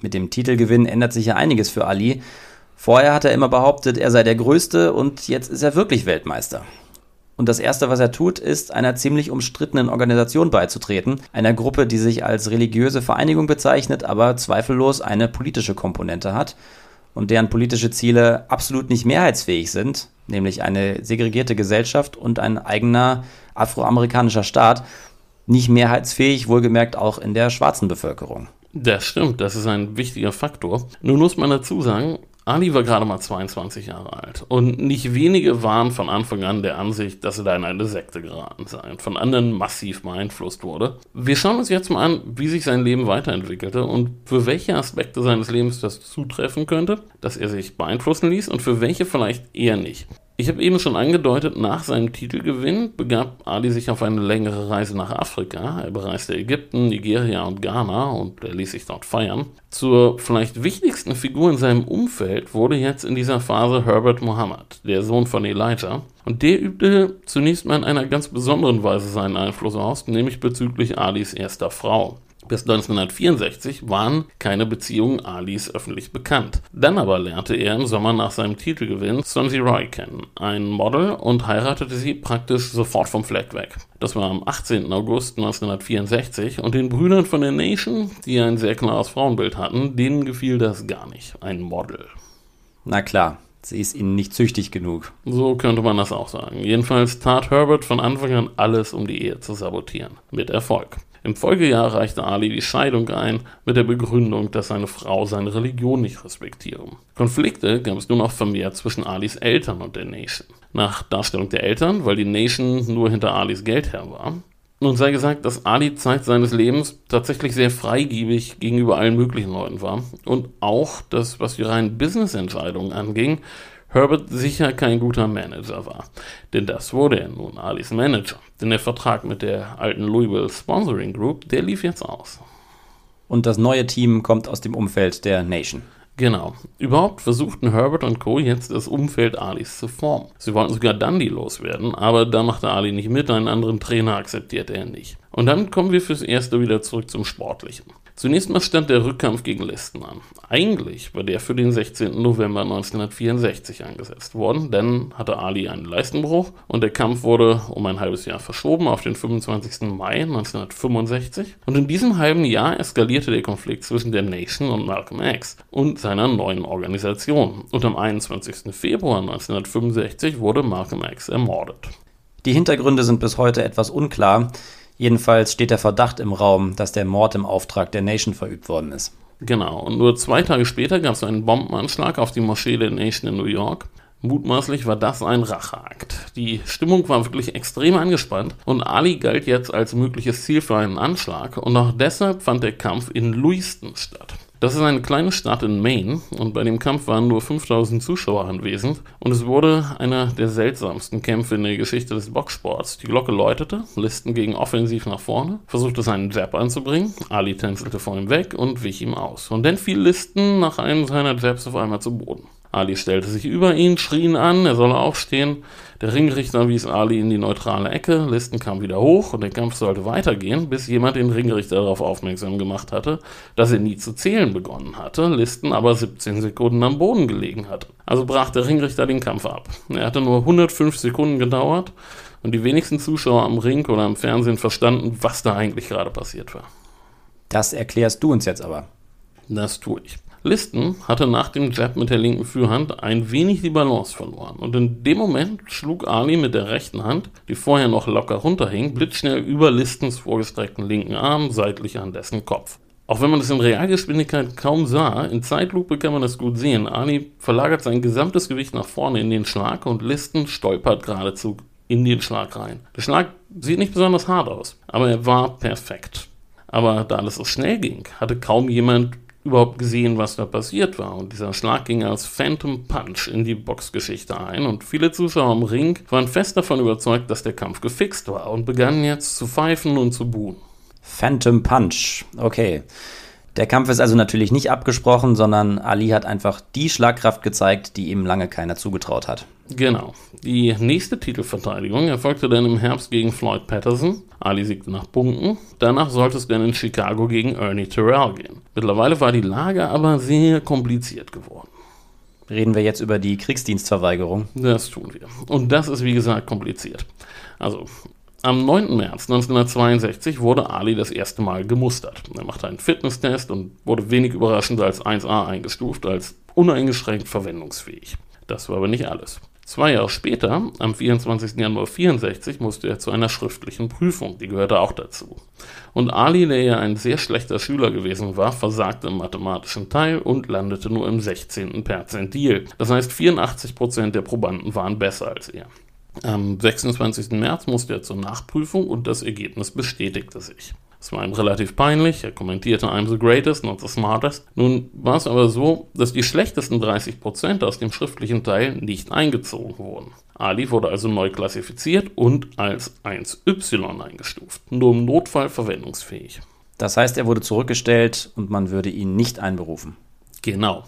Mit dem Titelgewinn ändert sich ja einiges für Ali. Vorher hat er immer behauptet, er sei der Größte und jetzt ist er wirklich Weltmeister. Und das Erste, was er tut, ist, einer ziemlich umstrittenen Organisation beizutreten. Einer Gruppe, die sich als religiöse Vereinigung bezeichnet, aber zweifellos eine politische Komponente hat und deren politische Ziele absolut nicht mehrheitsfähig sind, nämlich eine segregierte Gesellschaft und ein eigener afroamerikanischer Staat, nicht mehrheitsfähig, wohlgemerkt auch in der schwarzen Bevölkerung. Das stimmt, das ist ein wichtiger Faktor. Nun muss man dazu sagen, Ali war gerade mal 22 Jahre alt und nicht wenige waren von Anfang an der Ansicht, dass er da in eine Sekte geraten sei und von anderen massiv beeinflusst wurde. Wir schauen uns jetzt mal an, wie sich sein Leben weiterentwickelte und für welche Aspekte seines Lebens das zutreffen könnte, dass er sich beeinflussen ließ und für welche vielleicht eher nicht. Ich habe eben schon angedeutet, nach seinem Titelgewinn begab Ali sich auf eine längere Reise nach Afrika. Er bereiste Ägypten, Nigeria und Ghana und er ließ sich dort feiern. Zur vielleicht wichtigsten Figur in seinem Umfeld wurde jetzt in dieser Phase Herbert Muhammad, der Sohn von Elijah. Und der übte zunächst mal in einer ganz besonderen Weise seinen Einfluss aus, nämlich bezüglich Alis erster Frau. Bis 1964 waren keine Beziehungen Alis öffentlich bekannt. Dann aber lernte er im Sommer nach seinem Titelgewinn Sonsi Roy kennen, ein Model, und heiratete sie praktisch sofort vom Fleck weg. Das war am 18. August 1964 und den Brüdern von der Nation, die ein sehr klares Frauenbild hatten, denen gefiel das gar nicht. Ein Model. Na klar, sie ist ihnen nicht züchtig genug. So könnte man das auch sagen. Jedenfalls tat Herbert von Anfang an alles, um die Ehe zu sabotieren. Mit Erfolg. Im Folgejahr reichte Ali die Scheidung ein, mit der Begründung, dass seine Frau seine Religion nicht respektiere. Konflikte gab es nun auch vermehrt zwischen Alis Eltern und der Nation. Nach Darstellung der Eltern, weil die Nation nur hinter Alis Geldherr war. Nun sei gesagt, dass Ali Zeit seines Lebens tatsächlich sehr freigebig gegenüber allen möglichen Leuten war und auch das, was die reinen Business-Entscheidungen anging, Herbert sicher kein guter Manager war. Denn das wurde er nun, Alis Manager. Denn der Vertrag mit der alten Louisville Sponsoring Group, der lief jetzt aus. Und das neue Team kommt aus dem Umfeld der Nation. Genau. Überhaupt versuchten Herbert und Co. jetzt das Umfeld Alis zu formen. Sie wollten sogar Dundee loswerden, aber da machte Ali nicht mit, einen anderen Trainer akzeptierte er nicht. Und dann kommen wir fürs Erste wieder zurück zum Sportlichen. Zunächst mal stand der Rückkampf gegen Listen an. Eigentlich war der für den 16. November 1964 angesetzt worden, denn hatte Ali einen Leistenbruch und der Kampf wurde um ein halbes Jahr verschoben auf den 25. Mai 1965. Und in diesem halben Jahr eskalierte der Konflikt zwischen der Nation und Malcolm X und seiner neuen Organisation. Und am 21. Februar 1965 wurde Malcolm X ermordet. Die Hintergründe sind bis heute etwas unklar. Jedenfalls steht der Verdacht im Raum, dass der Mord im Auftrag der Nation verübt worden ist. Genau, und nur zwei Tage später gab es einen Bombenanschlag auf die Moschee der Nation in New York. Mutmaßlich war das ein Racheakt. Die Stimmung war wirklich extrem angespannt und Ali galt jetzt als mögliches Ziel für einen Anschlag und auch deshalb fand der Kampf in Lewiston statt. Das ist eine kleine Stadt in Maine und bei dem Kampf waren nur 5000 Zuschauer anwesend und es wurde einer der seltsamsten Kämpfe in der Geschichte des Boxsports. Die Glocke läutete, Listen gegen offensiv nach vorne, versuchte seinen Jab anzubringen, Ali tänzelte vor ihm weg und wich ihm aus. Und dann fiel Listen nach einem seiner Jabs auf einmal zu Boden. Ali stellte sich über ihn, schrie ihn an, er solle aufstehen. Der Ringrichter wies Ali in die neutrale Ecke, Listen kam wieder hoch und der Kampf sollte weitergehen, bis jemand den Ringrichter darauf aufmerksam gemacht hatte, dass er nie zu zählen begonnen hatte, Listen aber 17 Sekunden am Boden gelegen hatte. Also brach der Ringrichter den Kampf ab. Er hatte nur 105 Sekunden gedauert und die wenigsten Zuschauer am Ring oder am Fernsehen verstanden, was da eigentlich gerade passiert war. Das erklärst du uns jetzt aber. Das tue ich. Listen hatte nach dem Jab mit der linken Führhand ein wenig die Balance verloren und in dem Moment schlug Ali mit der rechten Hand, die vorher noch locker runterhing, blitzschnell über Listens vorgestreckten linken Arm seitlich an dessen Kopf. Auch wenn man es in Realgeschwindigkeit kaum sah, in Zeitlupe kann man das gut sehen. Ali verlagert sein gesamtes Gewicht nach vorne in den Schlag und Listen stolpert geradezu in den Schlag rein. Der Schlag sieht nicht besonders hart aus, aber er war perfekt. Aber da alles so schnell ging, hatte kaum jemand überhaupt gesehen, was da passiert war. Und dieser Schlag ging als Phantom Punch in die Boxgeschichte ein und viele Zuschauer im Ring waren fest davon überzeugt, dass der Kampf gefixt war und begannen jetzt zu pfeifen und zu buhen. Phantom Punch, okay. Der Kampf ist also natürlich nicht abgesprochen, sondern Ali hat einfach die Schlagkraft gezeigt, die ihm lange keiner zugetraut hat. Genau. Die nächste Titelverteidigung erfolgte dann im Herbst gegen Floyd Patterson. Ali siegte nach Punkten. Danach sollte es dann in Chicago gegen Ernie Terrell gehen. Mittlerweile war die Lage aber sehr kompliziert geworden. Reden wir jetzt über die Kriegsdienstverweigerung? Das tun wir. Und das ist wie gesagt kompliziert. Also, am 9. März 1962 wurde Ali das erste Mal gemustert. Er machte einen Fitnesstest und wurde wenig überraschend als 1A eingestuft, als uneingeschränkt verwendungsfähig. Das war aber nicht alles. Zwei Jahre später, am 24. Januar 1964, musste er zu einer schriftlichen Prüfung, die gehörte auch dazu. Und Ali, der ja ein sehr schlechter Schüler gewesen war, versagte im mathematischen Teil und landete nur im 16. Perzentil. Das heißt, 84% der Probanden waren besser als er. Am 26. März musste er zur Nachprüfung und das Ergebnis bestätigte sich. Es war ihm relativ peinlich, er kommentierte I'm the greatest, not the smartest. Nun war es aber so, dass die schlechtesten 30% aus dem schriftlichen Teil nicht eingezogen wurden. Ali wurde also neu klassifiziert und als 1y eingestuft, nur im Notfall verwendungsfähig. Das heißt, er wurde zurückgestellt und man würde ihn nicht einberufen. Genau.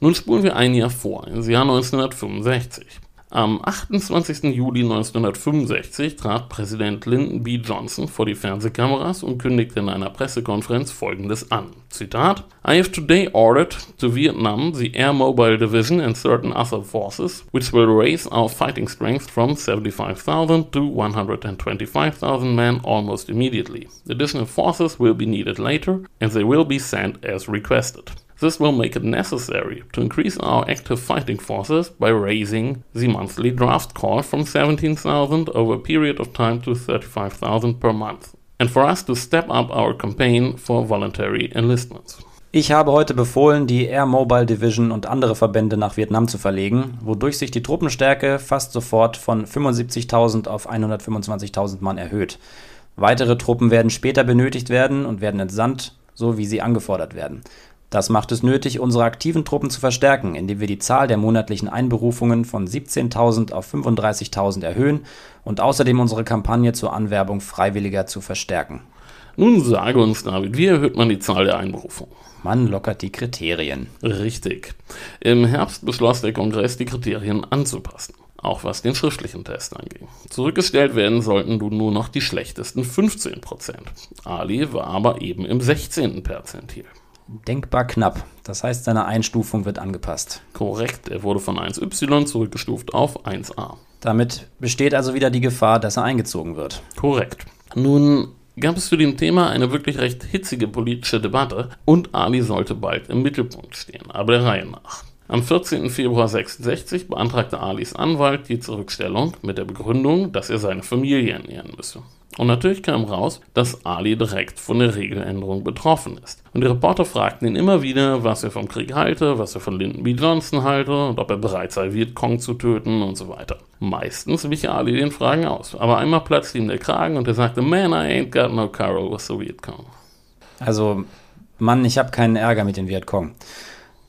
Nun spulen wir ein Jahr vor, ins Jahr 1965. Am 28. Juli 1965 trat Präsident Lyndon B. Johnson vor die Fernsehkameras und kündigte in einer Pressekonferenz Folgendes an. Zitat: I have today ordered to Vietnam the Air Mobile Division and certain other forces, which will raise our fighting strength from 75,000 to 125,000 men almost immediately. Additional forces will be needed later, and they will be sent as requested. This will make it necessary to increase our active fighting forces by raising the monthly draft call from 17,000 over a period of time to 35,000 per month, and for us to step up our campaign for voluntary enlistments. Ich habe heute befohlen, die Air Mobile Division und andere Verbände nach Vietnam zu verlegen, wodurch sich die Truppenstärke fast sofort von 75.000 auf 125.000 Mann erhöht. Weitere Truppen werden später benötigt werden und werden entsandt, so wie sie angefordert werden. Das macht es nötig, unsere aktiven Truppen zu verstärken, indem wir die Zahl der monatlichen Einberufungen von 17.000 auf 35.000 erhöhen und außerdem unsere Kampagne zur Anwerbung Freiwilliger zu verstärken. Nun sage uns, David, wie erhöht man die Zahl der Einberufungen? Man lockert die Kriterien. Richtig. Im Herbst beschloss der Kongress, die Kriterien anzupassen. Auch was den schriftlichen Test anging. Zurückgestellt werden sollten nun nur noch die schlechtesten 15%. Ali war aber eben im 16. Perzentil. Denkbar knapp. Das heißt, seine Einstufung wird angepasst. Korrekt, er wurde von 1y zurückgestuft auf 1a. Damit besteht also wieder die Gefahr, dass er eingezogen wird. Korrekt. Nun gab es zu dem Thema eine wirklich recht hitzige politische Debatte und Ali sollte bald im Mittelpunkt stehen, aber der Reihe nach. Am 14. Februar 66 beantragte Alis Anwalt die Zurückstellung mit der Begründung, dass er seine Familie ernähren müsse. Und natürlich kam raus, dass Ali direkt von der Regeländerung betroffen ist. Und die Reporter fragten ihn immer wieder, was er vom Krieg halte, was er von Lyndon B. Johnson halte und ob er bereit sei, Vietcong zu töten und so weiter. Meistens wich Ali den Fragen aus, aber einmal platzte ihm der Kragen und er sagte, Man, I ain't got no quarrel with the Vietcong. Also, Mann, ich habe keinen Ärger mit den Vietcong.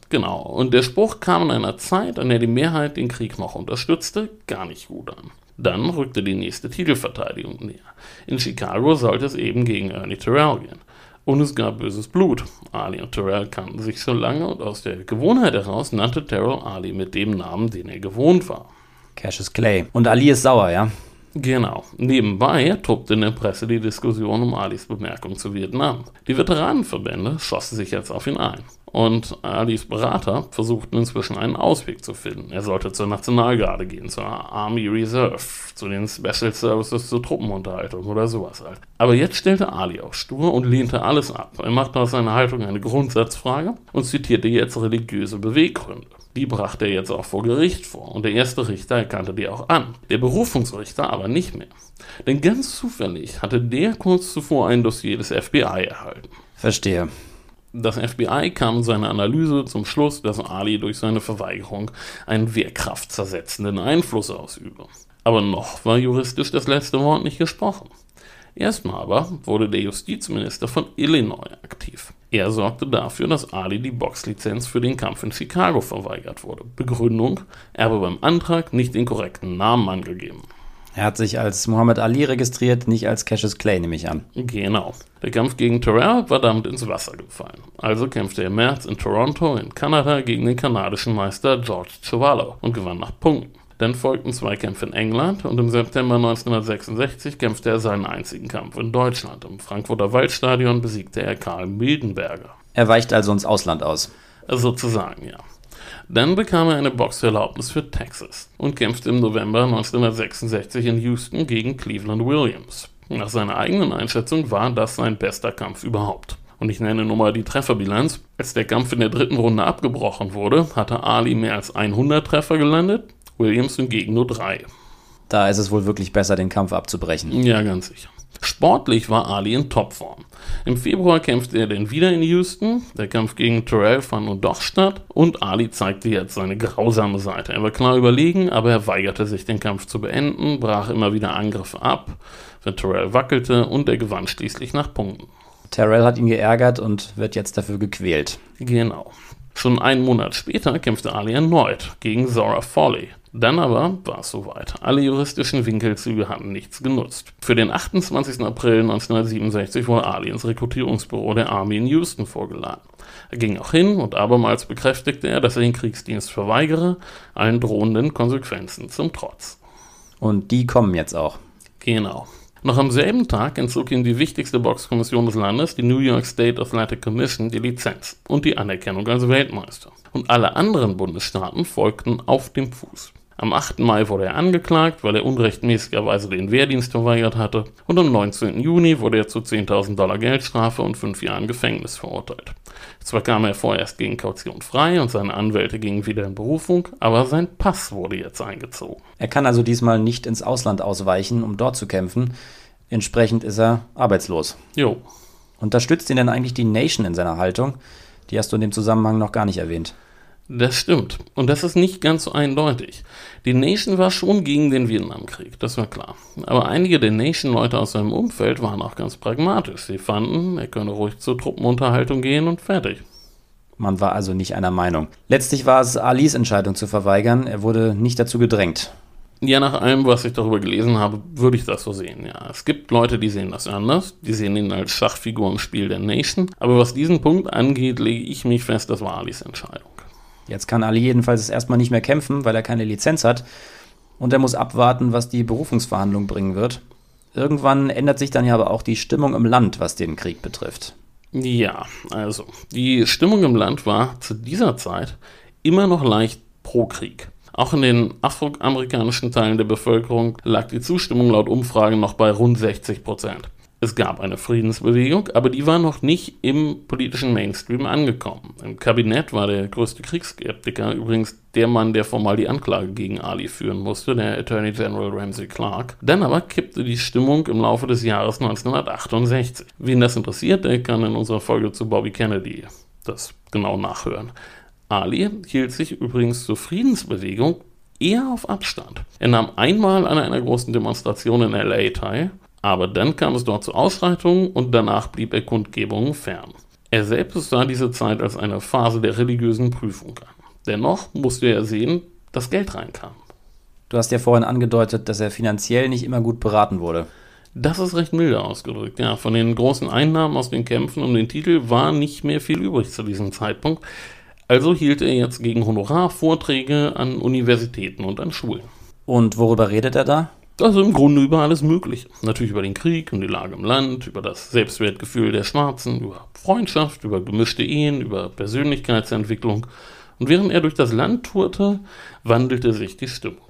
Genau, und der Spruch kam in einer Zeit, an der die Mehrheit den Krieg noch unterstützte, gar nicht gut an. Dann rückte die nächste Titelverteidigung näher. In Chicago sollte es eben gegen Ernie Terrell gehen. Und es gab böses Blut. Ali und Terrell kannten sich schon lange und aus der Gewohnheit heraus nannte Terrell Ali mit dem Namen, den er gewohnt war. Cassius Clay. Und Ali ist sauer, ja? Genau. Nebenbei tobte in der Presse die Diskussion um Alis Bemerkung zu Vietnam. Die Veteranenverbände schossen sich jetzt auf ihn ein. Und Alis Berater versuchten inzwischen einen Ausweg zu finden. Er sollte zur Nationalgarde gehen, zur Army Reserve, zu den Special Services zur Truppenunterhaltung oder sowas halt. Aber jetzt stellte Ali auf stur und lehnte alles ab. Er machte aus seiner Haltung eine Grundsatzfrage und zitierte jetzt religiöse Beweggründe. Die brachte er jetzt auch vor Gericht vor und der erste Richter erkannte die auch an. Der Berufungsrichter aber nicht mehr. Denn ganz zufällig hatte der kurz zuvor ein Dossier des FBI erhalten. Verstehe. Das FBI kam in seiner Analyse zum Schluss, dass Ali durch seine Verweigerung einen wehrkraftzersetzenden Einfluss ausübe. Aber noch war juristisch das letzte Wort nicht gesprochen. Erstmal aber wurde der Justizminister von Illinois aktiv. Er sorgte dafür, dass Ali die Boxlizenz für den Kampf in Chicago verweigert wurde. Begründung, er habe beim Antrag nicht den korrekten Namen angegeben. Er hat sich als Muhammad Ali registriert, nicht als Cassius Clay, nehme ich an. Genau. Der Kampf gegen Terrell war damit ins Wasser gefallen. Also kämpfte er im März in Toronto in Kanada gegen den kanadischen Meister George Chovallo und gewann nach Punkten. Dann folgten zwei Kämpfe in England und im September 1966 kämpfte er seinen einzigen Kampf in Deutschland. Im Frankfurter Waldstadion besiegte er Karl Mildenberger. Er weicht also ins Ausland aus. Sozusagen, ja. Dann bekam er eine Boxerlaubnis für Texas und kämpfte im November 1966 in Houston gegen Cleveland Williams. Nach seiner eigenen Einschätzung war das sein bester Kampf überhaupt. Und ich nenne nur mal die Trefferbilanz. Als der Kampf in der dritten Runde abgebrochen wurde, hatte Ali mehr als 100 Treffer gelandet, Williams hingegen nur drei. Da ist es wohl wirklich besser, den Kampf abzubrechen. Ja, ganz sicher. Sportlich war Ali in Topform. Im Februar kämpfte er dann wieder in Houston. Der Kampf gegen Terrell fand nun doch statt und Ali zeigte jetzt seine grausame Seite. Er war klar überlegen, aber er weigerte sich, den Kampf zu beenden, brach immer wieder Angriffe ab, wenn Terrell wackelte und er gewann schließlich nach Punkten. Terrell hat ihn geärgert und wird jetzt dafür gequält. Genau. Schon einen Monat später kämpfte Ali erneut gegen Zora Foley. Dann aber war es soweit. Alle juristischen Winkelzüge hatten nichts genutzt. Für den 28. April 1967 wurde Ali ins Rekrutierungsbüro der Army in Houston vorgeladen. Er ging auch hin und abermals bekräftigte er, dass er den Kriegsdienst verweigere, allen drohenden Konsequenzen zum Trotz. Und die kommen jetzt auch. Genau. Noch am selben Tag entzog ihm die wichtigste Boxkommission des Landes, die New York State Athletic Commission, die Lizenz und die Anerkennung als Weltmeister. Und alle anderen Bundesstaaten folgten auf dem Fuß. Am 8. Mai wurde er angeklagt, weil er unrechtmäßigerweise den Wehrdienst verweigert hatte, und am 19. Juni wurde er zu 10.000 Dollar Geldstrafe und fünf Jahren Gefängnis verurteilt. Zwar kam er vorerst gegen Kaution frei und seine Anwälte gingen wieder in Berufung, aber sein Pass wurde jetzt eingezogen. Er kann also diesmal nicht ins Ausland ausweichen, um dort zu kämpfen. Entsprechend ist er arbeitslos. Jo. Unterstützt ihn denn eigentlich die Nation in seiner Haltung? Die hast du in dem Zusammenhang noch gar nicht erwähnt. Das stimmt. Und das ist nicht ganz so eindeutig. Die Nation war schon gegen den Vietnamkrieg, das war klar. Aber einige der Nation-Leute aus seinem Umfeld waren auch ganz pragmatisch. Sie fanden, er könne ruhig zur Truppenunterhaltung gehen und fertig. Man war also nicht einer Meinung. Letztlich war es Alis Entscheidung zu verweigern. Er wurde nicht dazu gedrängt. Ja, nach allem, was ich darüber gelesen habe, würde ich das so sehen, ja. Es gibt Leute, die sehen das anders, die sehen ihn als Schachfigur im Spiel der Nation, aber was diesen Punkt angeht, lege ich mich fest, das war Alis Entscheidung. Jetzt kann Ali jedenfalls erstmal nicht mehr kämpfen, weil er keine Lizenz hat. Und er muss abwarten, was die Berufungsverhandlung bringen wird. Irgendwann ändert sich dann ja aber auch die Stimmung im Land, was den Krieg betrifft. Ja, also, die Stimmung im Land war zu dieser Zeit immer noch leicht pro Krieg. Auch in den afroamerikanischen Teilen der Bevölkerung lag die Zustimmung laut Umfragen noch bei rund 60 Prozent. Es gab eine Friedensbewegung, aber die war noch nicht im politischen Mainstream angekommen. Im Kabinett war der größte Kriegsskeptiker übrigens der Mann, der formal die Anklage gegen Ali führen musste, der Attorney General Ramsey Clark. Dann aber kippte die Stimmung im Laufe des Jahres 1968. Wen das interessiert, der kann in unserer Folge zu Bobby Kennedy das genau nachhören. Ali hielt sich übrigens zur Friedensbewegung eher auf Abstand. Er nahm einmal an einer großen Demonstration in LA teil aber dann kam es dort zu Ausschreitungen und danach blieb er Kundgebungen fern. Er selbst sah diese Zeit als eine Phase der religiösen Prüfung an. Dennoch musste er sehen, dass Geld reinkam. Du hast ja vorhin angedeutet, dass er finanziell nicht immer gut beraten wurde. Das ist recht milde ausgedrückt. Ja, von den großen Einnahmen aus den Kämpfen um den Titel war nicht mehr viel übrig zu diesem Zeitpunkt. Also hielt er jetzt gegen Honorar Vorträge an Universitäten und an Schulen. Und worüber redet er da? Also im Grunde über alles Mögliche. Natürlich über den Krieg und die Lage im Land, über das Selbstwertgefühl der Schwarzen, über Freundschaft, über gemischte Ehen, über Persönlichkeitsentwicklung. Und während er durch das Land tourte, wandelte sich die Stimmung.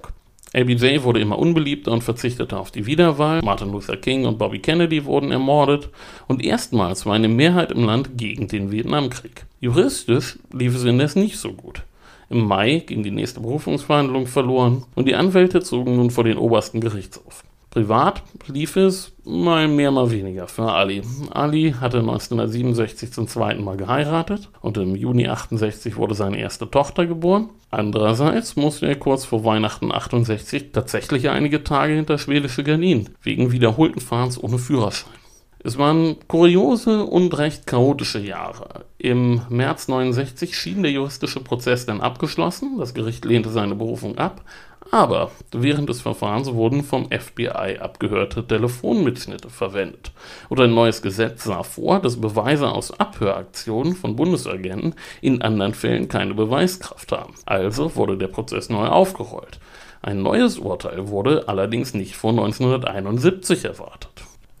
LBJ wurde immer unbeliebter und verzichtete auf die Wiederwahl. Martin Luther King und Bobby Kennedy wurden ermordet. Und erstmals war eine Mehrheit im Land gegen den Vietnamkrieg. Juristisch lief es indes nicht so gut. Im Mai ging die nächste Berufungsverhandlung verloren und die Anwälte zogen nun vor den obersten Gerichtshof. Privat lief es mal mehr, mal weniger für Ali. Ali hatte 1967 zum zweiten Mal geheiratet und im Juni 68 wurde seine erste Tochter geboren. Andererseits musste er kurz vor Weihnachten 68 tatsächlich einige Tage hinter schwedische Gardinen, wegen wiederholten Fahrens ohne Führerschein. Es waren kuriose und recht chaotische Jahre. Im März 69 schien der juristische Prozess dann abgeschlossen, das Gericht lehnte seine Berufung ab, aber während des Verfahrens wurden vom FBI abgehörte Telefonmitschnitte verwendet. Und ein neues Gesetz sah vor, dass Beweise aus Abhöraktionen von Bundesagenten in anderen Fällen keine Beweiskraft haben. Also wurde der Prozess neu aufgerollt. Ein neues Urteil wurde allerdings nicht vor 1971 erwartet.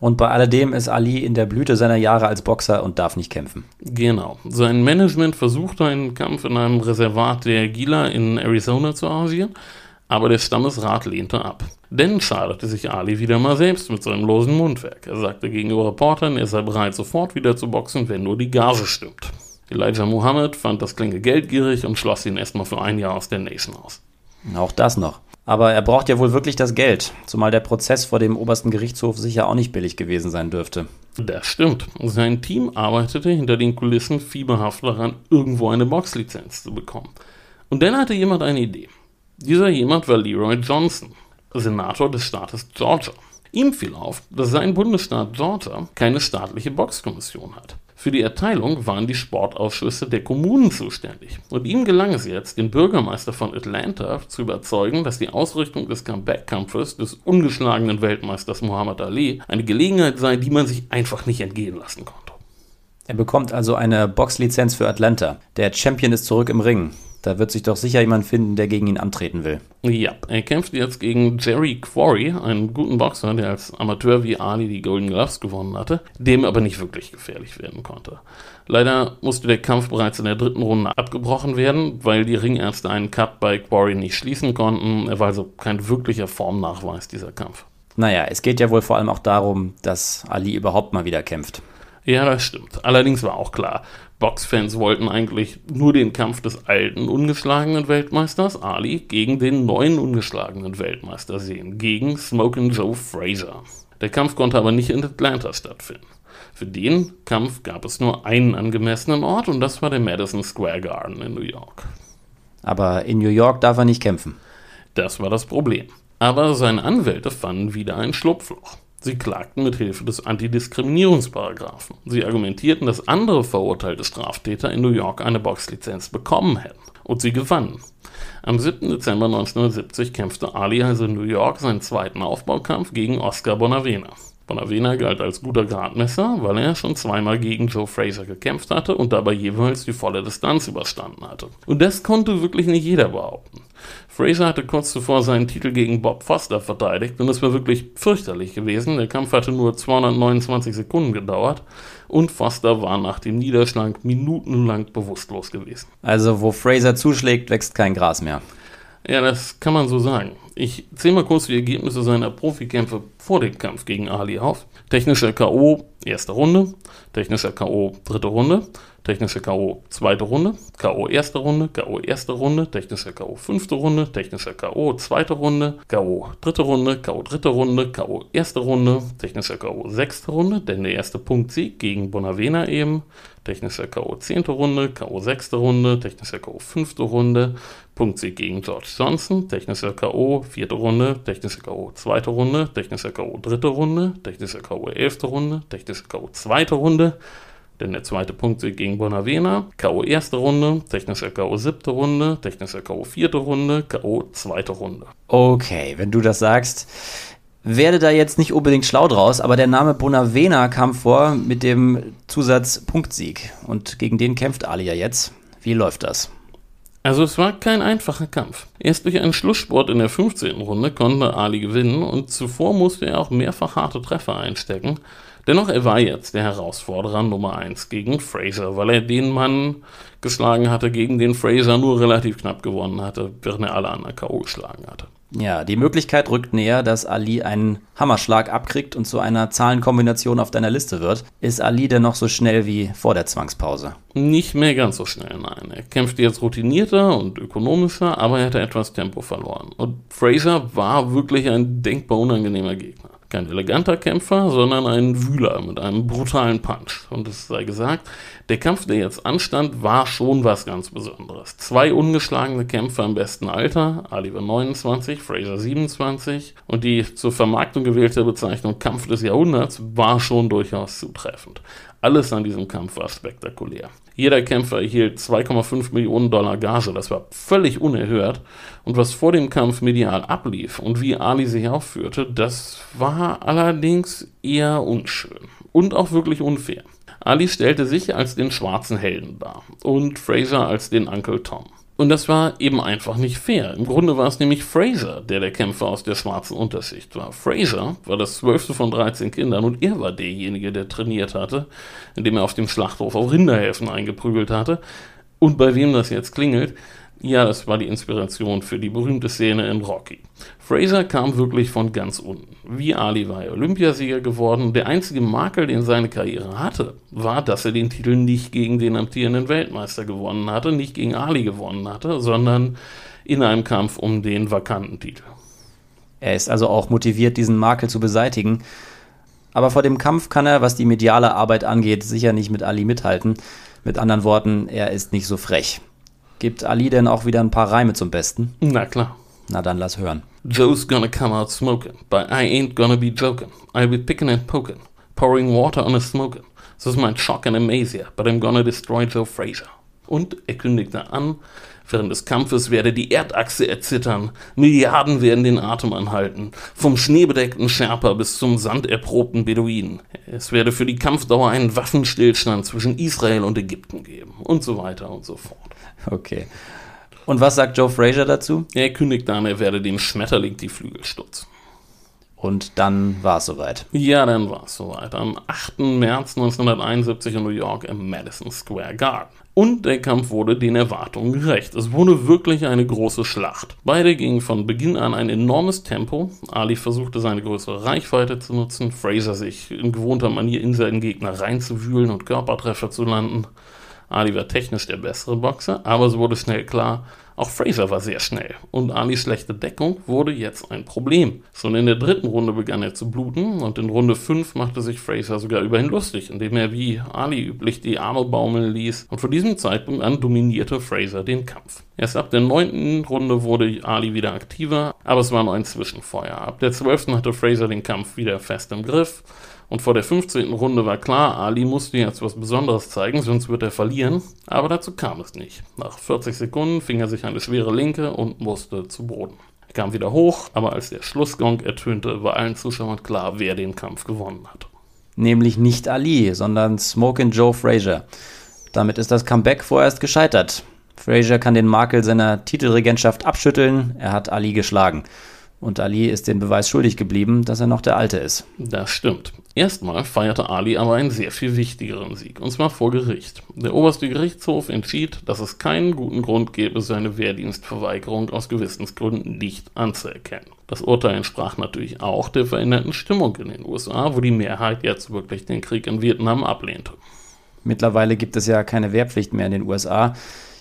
Und bei alledem ist Ali in der Blüte seiner Jahre als Boxer und darf nicht kämpfen. Genau. Sein Management versuchte einen Kampf in einem Reservat der Gila in Arizona zu arrangieren, aber der Stammesrat lehnte ab. Denn schadete sich Ali wieder mal selbst mit seinem losen Mundwerk. Er sagte gegenüber Reportern, er sei bereit, sofort wieder zu boxen, wenn nur die Gage stimmt. Elijah Muhammad fand das klinge geldgierig und schloss ihn erstmal für ein Jahr aus der Nation aus. Auch das noch. Aber er braucht ja wohl wirklich das Geld, zumal der Prozess vor dem obersten Gerichtshof sicher auch nicht billig gewesen sein dürfte. Das stimmt. Sein Team arbeitete hinter den Kulissen fieberhaft daran, irgendwo eine Boxlizenz zu bekommen. Und dann hatte jemand eine Idee. Dieser jemand war Leroy Johnson, Senator des Staates Georgia. Ihm fiel auf, dass sein Bundesstaat Georgia keine staatliche Boxkommission hat. Für die Erteilung waren die Sportausschüsse der Kommunen zuständig. Und ihm gelang es jetzt, den Bürgermeister von Atlanta zu überzeugen, dass die Ausrichtung des Comeback-Kampfes des ungeschlagenen Weltmeisters Muhammad Ali eine Gelegenheit sei, die man sich einfach nicht entgehen lassen konnte. Er bekommt also eine Boxlizenz für Atlanta. Der Champion ist zurück im Ring. Da wird sich doch sicher jemand finden, der gegen ihn antreten will. Ja, er kämpft jetzt gegen Jerry Quarry, einen guten Boxer, der als Amateur wie Ali die Golden Gloves gewonnen hatte, dem aber nicht wirklich gefährlich werden konnte. Leider musste der Kampf bereits in der dritten Runde abgebrochen werden, weil die Ringärzte einen Cut bei Quarry nicht schließen konnten. Er war also kein wirklicher Formnachweis, dieser Kampf. Naja, es geht ja wohl vor allem auch darum, dass Ali überhaupt mal wieder kämpft. Ja, das stimmt. Allerdings war auch klar, Boxfans wollten eigentlich nur den Kampf des alten ungeschlagenen Weltmeisters Ali gegen den neuen ungeschlagenen Weltmeister sehen, gegen Smokin' Joe Fraser. Der Kampf konnte aber nicht in Atlanta stattfinden. Für den Kampf gab es nur einen angemessenen Ort und das war der Madison Square Garden in New York. Aber in New York darf er nicht kämpfen. Das war das Problem. Aber seine Anwälte fanden wieder ein Schlupfloch. Sie klagten mit Hilfe des Antidiskriminierungsparagraphen. Sie argumentierten, dass andere verurteilte Straftäter in New York eine Boxlizenz bekommen hätten. Und sie gewannen. Am 7. Dezember 1970 kämpfte Ali also in New York seinen zweiten Aufbaukampf gegen Oscar Bonavena. Bonavena galt als guter Gradmesser, weil er schon zweimal gegen Joe Fraser gekämpft hatte und dabei jeweils die volle Distanz überstanden hatte. Und das konnte wirklich nicht jeder behaupten. Fraser hatte kurz zuvor seinen Titel gegen Bob Foster verteidigt und es war wirklich fürchterlich gewesen. Der Kampf hatte nur 229 Sekunden gedauert und Foster war nach dem Niederschlag minutenlang bewusstlos gewesen. Also, wo Fraser zuschlägt, wächst kein Gras mehr. Ja, das kann man so sagen. Ich zähle mal kurz die Ergebnisse seiner Profikämpfe vor dem Kampf gegen Ali auf. Technischer K.O. erste Runde, technischer K.O. dritte Runde, technische K.O. zweite Runde, K.O. erste Runde, K.O. erste Runde, technische K.O. fünfte Runde, technische K.O. zweite Runde, K.O. dritte Runde, K.O. dritte Runde, K.O. erste Runde, technische K.O. sechste Runde, denn der erste Punktsieg gegen Bonavena eben, technischer K.O. zehnte Runde, K.O. sechste Runde, technischer K.O. fünfte Runde, Punktsieg gegen George Johnson, technischer K.O. vierte Runde, technischer K.O. zweite Runde, technischer K.O. dritte Runde, technischer K.O. elfte Runde, technischer K.O. zweite Runde, denn der zweite Punktsieg gegen Bonavena, K.O. erste Runde, technischer K.O. siebte Runde, technischer K.O. vierte Runde, K.O. zweite Runde. Okay, wenn du das sagst, werde da jetzt nicht unbedingt schlau draus, aber der Name Bonavena kam vor mit dem Zusatz Punktsieg. Und gegen den kämpft Ali ja jetzt. Wie läuft das? Also es war kein einfacher Kampf. Erst durch einen Schlusssport in der 15. Runde konnte Ali gewinnen und zuvor musste er auch mehrfach harte Treffer einstecken. Dennoch, er war jetzt der Herausforderer Nummer 1 gegen Fraser, weil er den Mann geschlagen hatte, gegen den Fraser nur relativ knapp gewonnen hatte, während er alle anderen K.O. geschlagen hatte. Ja, die Möglichkeit rückt näher, dass Ali einen Hammerschlag abkriegt und zu einer Zahlenkombination auf deiner Liste wird. Ist Ali denn noch so schnell wie vor der Zwangspause? Nicht mehr ganz so schnell, nein. Er kämpfte jetzt routinierter und ökonomischer, aber er hatte etwas Tempo verloren. Und Fraser war wirklich ein denkbar unangenehmer Gegner. Kein eleganter Kämpfer, sondern ein Wühler mit einem brutalen Punch. Und es sei gesagt, der Kampf, der jetzt anstand, war schon was ganz Besonderes. Zwei ungeschlagene Kämpfer im besten Alter, Ali war 29, Fraser 27 und die zur Vermarktung gewählte Bezeichnung Kampf des Jahrhunderts war schon durchaus zutreffend. Alles an diesem Kampf war spektakulär. Jeder Kämpfer erhielt 2,5 Millionen Dollar Gage, das war völlig unerhört. Und was vor dem Kampf medial ablief und wie Ali sich aufführte, das war allerdings eher unschön und auch wirklich unfair. Ali stellte sich als den schwarzen Helden dar und Fraser als den Uncle Tom. Und das war eben einfach nicht fair. Im Grunde war es nämlich Fraser, der der Kämpfer aus der schwarzen Unterschicht war. Fraser war das zwölfte von 13 Kindern und er war derjenige, der trainiert hatte, indem er auf dem Schlachthof auf Rinderhäfen eingeprügelt hatte. Und bei wem das jetzt klingelt, ja, das war die Inspiration für die berühmte Szene in Rocky. Fraser kam wirklich von ganz unten. Wie Ali war er Olympiasieger geworden. Der einzige Makel, den seine Karriere hatte, war, dass er den Titel nicht gegen den amtierenden Weltmeister gewonnen hatte, nicht gegen Ali gewonnen hatte, sondern in einem Kampf um den vakanten Titel. Er ist also auch motiviert, diesen Makel zu beseitigen. Aber vor dem Kampf kann er, was die mediale Arbeit angeht, sicher nicht mit Ali mithalten. Mit anderen Worten, er ist nicht so frech. Gibt Ali denn auch wieder ein paar Reime zum Besten? Na klar. Na dann lass hören. Joe's gonna come out smoking, but I ain't gonna be joking. I'll be picking and poking, pouring water on a smoking. This is my shock and amazia, but I'm gonna destroy Joe Fraser. Und er kündigte an, während des Kampfes werde die Erdachse erzittern, Milliarden werden den Atem anhalten, vom schneebedeckten Sherpa bis zum sanderprobten Beduinen. Es werde für die Kampfdauer einen Waffenstillstand zwischen Israel und Ägypten geben und so weiter und so fort. Okay. Und was sagt Joe Fraser dazu? Er kündigt an, er werde dem Schmetterling die Flügel stutzen. Und dann war es soweit. Ja, dann war es soweit. Am 8. März 1971 in New York im Madison Square Garden. Und der Kampf wurde den Erwartungen gerecht. Es wurde wirklich eine große Schlacht. Beide gingen von Beginn an ein enormes Tempo. Ali versuchte seine größere Reichweite zu nutzen, Fraser sich in gewohnter Manier in seinen Gegner reinzuwühlen und Körpertreffer zu landen. Ali war technisch der bessere Boxer, aber es wurde schnell klar, auch Fraser war sehr schnell und Alis schlechte Deckung wurde jetzt ein Problem. Schon in der dritten Runde begann er zu bluten und in Runde 5 machte sich Fraser sogar über ihn lustig, indem er wie Ali üblich die Arme baumeln ließ und von diesem Zeitpunkt an dominierte Fraser den Kampf. Erst ab der neunten Runde wurde Ali wieder aktiver, aber es war nur ein Zwischenfeuer. Ab der zwölften hatte Fraser den Kampf wieder fest im Griff und vor der 15. Runde war klar, Ali musste jetzt was Besonderes zeigen, sonst wird er verlieren. Aber dazu kam es nicht. Nach 40 Sekunden fing er sich eine schwere Linke und musste zu Boden. Er kam wieder hoch, aber als der Schlussgong ertönte, war allen Zuschauern klar, wer den Kampf gewonnen hat. Nämlich nicht Ali, sondern Smokin' Joe Frazier. Damit ist das Comeback vorerst gescheitert. Frazier kann den Makel seiner Titelregentschaft abschütteln, er hat Ali geschlagen. Und Ali ist den Beweis schuldig geblieben, dass er noch der Alte ist. Das stimmt. Erstmal feierte Ali aber einen sehr viel wichtigeren Sieg, und zwar vor Gericht. Der oberste Gerichtshof entschied, dass es keinen guten Grund gäbe, seine Wehrdienstverweigerung aus Gewissensgründen nicht anzuerkennen. Das Urteil entsprach natürlich auch der veränderten Stimmung in den USA, wo die Mehrheit jetzt wirklich den Krieg in Vietnam ablehnte. Mittlerweile gibt es ja keine Wehrpflicht mehr in den USA.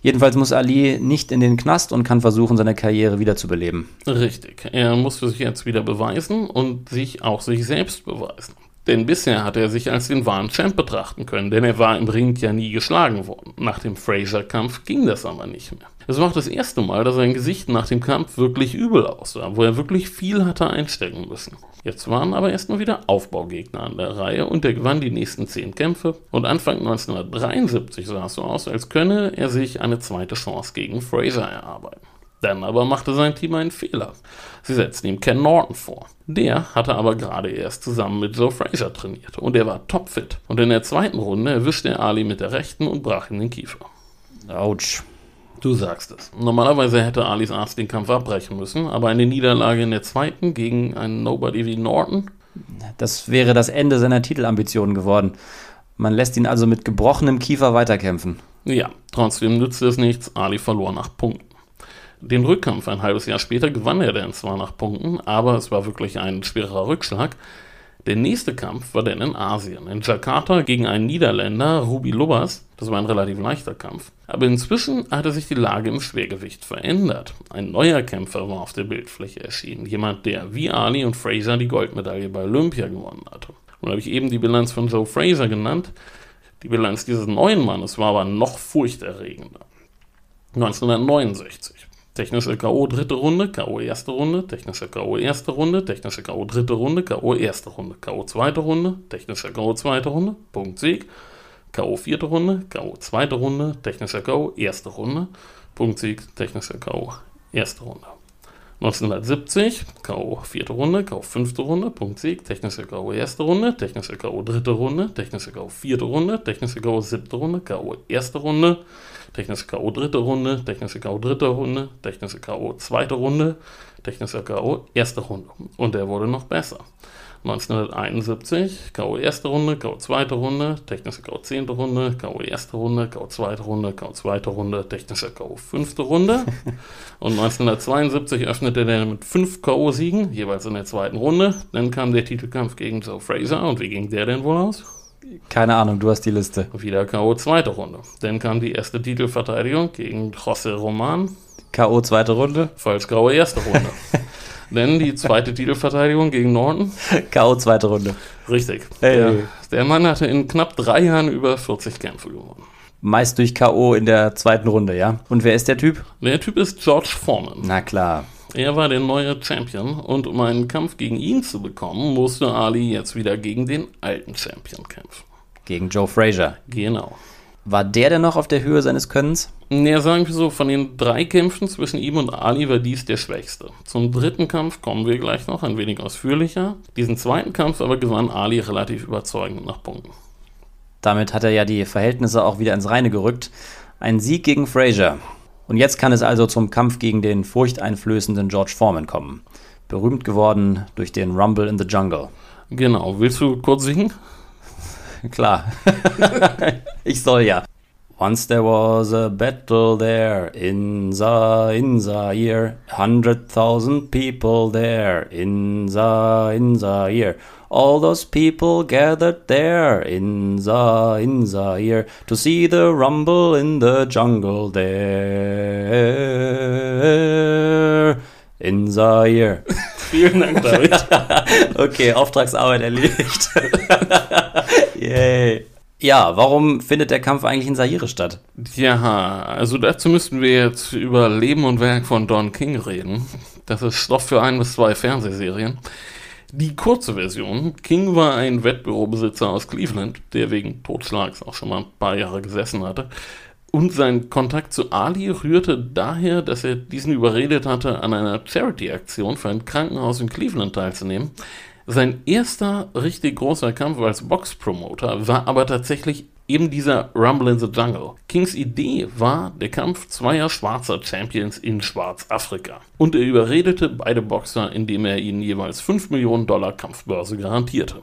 Jedenfalls muss Ali nicht in den Knast und kann versuchen, seine Karriere wiederzubeleben. Richtig. Er muss sich jetzt wieder beweisen und sich auch sich selbst beweisen. Denn bisher hat er sich als den wahren Champ betrachten können, denn er war im Ring ja nie geschlagen worden. Nach dem Fraser-Kampf ging das aber nicht mehr. Es war auch das erste Mal, dass sein Gesicht nach dem Kampf wirklich übel aussah, wo er wirklich viel hatte einstecken müssen. Jetzt waren aber erstmal wieder Aufbaugegner an der Reihe und er gewann die nächsten zehn Kämpfe und Anfang 1973 sah es so aus, als könne er sich eine zweite Chance gegen Fraser erarbeiten. Dann aber machte sein Team einen Fehler. Sie setzten ihm Ken Norton vor. Der hatte aber gerade erst zusammen mit Joe Fraser trainiert und er war topfit. Und in der zweiten Runde erwischte er Ali mit der rechten und brach ihm den Kiefer. Autsch. Du sagst es. Normalerweise hätte Alis Arzt den Kampf abbrechen müssen, aber eine Niederlage in der zweiten gegen einen Nobody wie Norton. Das wäre das Ende seiner Titelambitionen geworden. Man lässt ihn also mit gebrochenem Kiefer weiterkämpfen. Ja, trotzdem nützte es nichts. Ali verlor nach Punkten. Den Rückkampf ein halbes Jahr später gewann er dann zwar nach Punkten, aber es war wirklich ein schwerer Rückschlag. Der nächste Kampf war dann in Asien, in Jakarta gegen einen Niederländer, Ruby Lubbers. Das war ein relativ leichter Kampf. Aber inzwischen hatte sich die Lage im Schwergewicht verändert. Ein neuer Kämpfer war auf der Bildfläche erschienen. Jemand, der wie Ali und Fraser die Goldmedaille bei Olympia gewonnen hatte. Nun habe ich eben die Bilanz von Joe Fraser genannt. Die Bilanz dieses neuen Mannes war aber noch furchterregender. 1969. Technische K.O. dritte Runde, K.O. erste Runde, technische K.O. erste Runde, technische K.O. dritte Runde, K.O. erste Runde, K.O. zweite Runde, technische K.O. zweite Runde, Punkt Sieg, K.O. vierte Runde, K.O. zweite Runde, technische K.O. erste Runde, Punkt Sieg, technische K.O. erste Runde. 1970, K.O. vierte Runde, K.O. fünfte Runde, Punkt Sieg, technische K.O. erste Runde, technische K.O. dritte Runde, technische K.O. vierte Runde, technische K.O. siebte Runde, K.O. erste Runde, technische K.O. dritte Runde, technische K.O. dritte Runde, technische K.O. zweite Runde, technische K.O. erste Runde. Und der wurde noch besser. 1971, K.O. erste Runde, K.O. zweite Runde, technische K.O. zehnte Runde, K.O. erste Runde, K.O. zweite Runde, K.O. zweite Runde, technische K.O. fünfte Runde. Und 1972 öffnete er mit fünf K.O.-Siegen, jeweils in der zweiten Runde. Dann kam der Titelkampf gegen Joe Fraser. Und wie ging der denn wohl aus? Keine Ahnung, du hast die Liste. Wieder K.O. zweite Runde. Dann kam die erste Titelverteidigung gegen José Roman. K.O. zweite Runde. Falls K.O. erste Runde. Denn die zweite Titelverteidigung gegen Norton? K.O. zweite Runde. Richtig. Hey. Der, der Mann hatte in knapp drei Jahren über 40 Kämpfe gewonnen. Meist durch K.O. in der zweiten Runde, ja? Und wer ist der Typ? Der Typ ist George Foreman. Na klar. Er war der neue Champion und um einen Kampf gegen ihn zu bekommen, musste Ali jetzt wieder gegen den alten Champion kämpfen. Gegen Joe Frazier. Genau. War der denn noch auf der Höhe seines Könnens? Ja, sagen wir so, von den drei Kämpfen zwischen ihm und Ali war dies der schwächste. Zum dritten Kampf kommen wir gleich noch ein wenig ausführlicher. Diesen zweiten Kampf aber gewann Ali relativ überzeugend nach Punkten. Damit hat er ja die Verhältnisse auch wieder ins Reine gerückt. Ein Sieg gegen Frazier. Und jetzt kann es also zum Kampf gegen den furchteinflößenden George Foreman kommen. Berühmt geworden durch den Rumble in the Jungle. Genau, willst du kurz singen? Klar. ich soll ja. Once there was a battle there in the in Zaire, hundred thousand people there in the in Zaire. All those people gathered there in the in Zaire to see the rumble in the jungle there in Zaire. Vielen Dank, David. okay, Auftragsarbeit erledigt. Yay. Ja, warum findet der Kampf eigentlich in Zaire statt? Ja, also dazu müssten wir jetzt über Leben und Werk von Don King reden. Das ist Stoff für ein bis zwei Fernsehserien. Die kurze Version. King war ein Wettbürobesitzer aus Cleveland, der wegen Totschlags auch schon mal ein paar Jahre gesessen hatte. Und sein Kontakt zu Ali rührte daher, dass er diesen überredet hatte, an einer Charity-Aktion für ein Krankenhaus in Cleveland teilzunehmen. Sein erster richtig großer Kampf als Box-Promoter war aber tatsächlich eben dieser Rumble in the Jungle. Kings Idee war der Kampf zweier schwarzer Champions in Schwarzafrika. Und er überredete beide Boxer, indem er ihnen jeweils 5 Millionen Dollar Kampfbörse garantierte.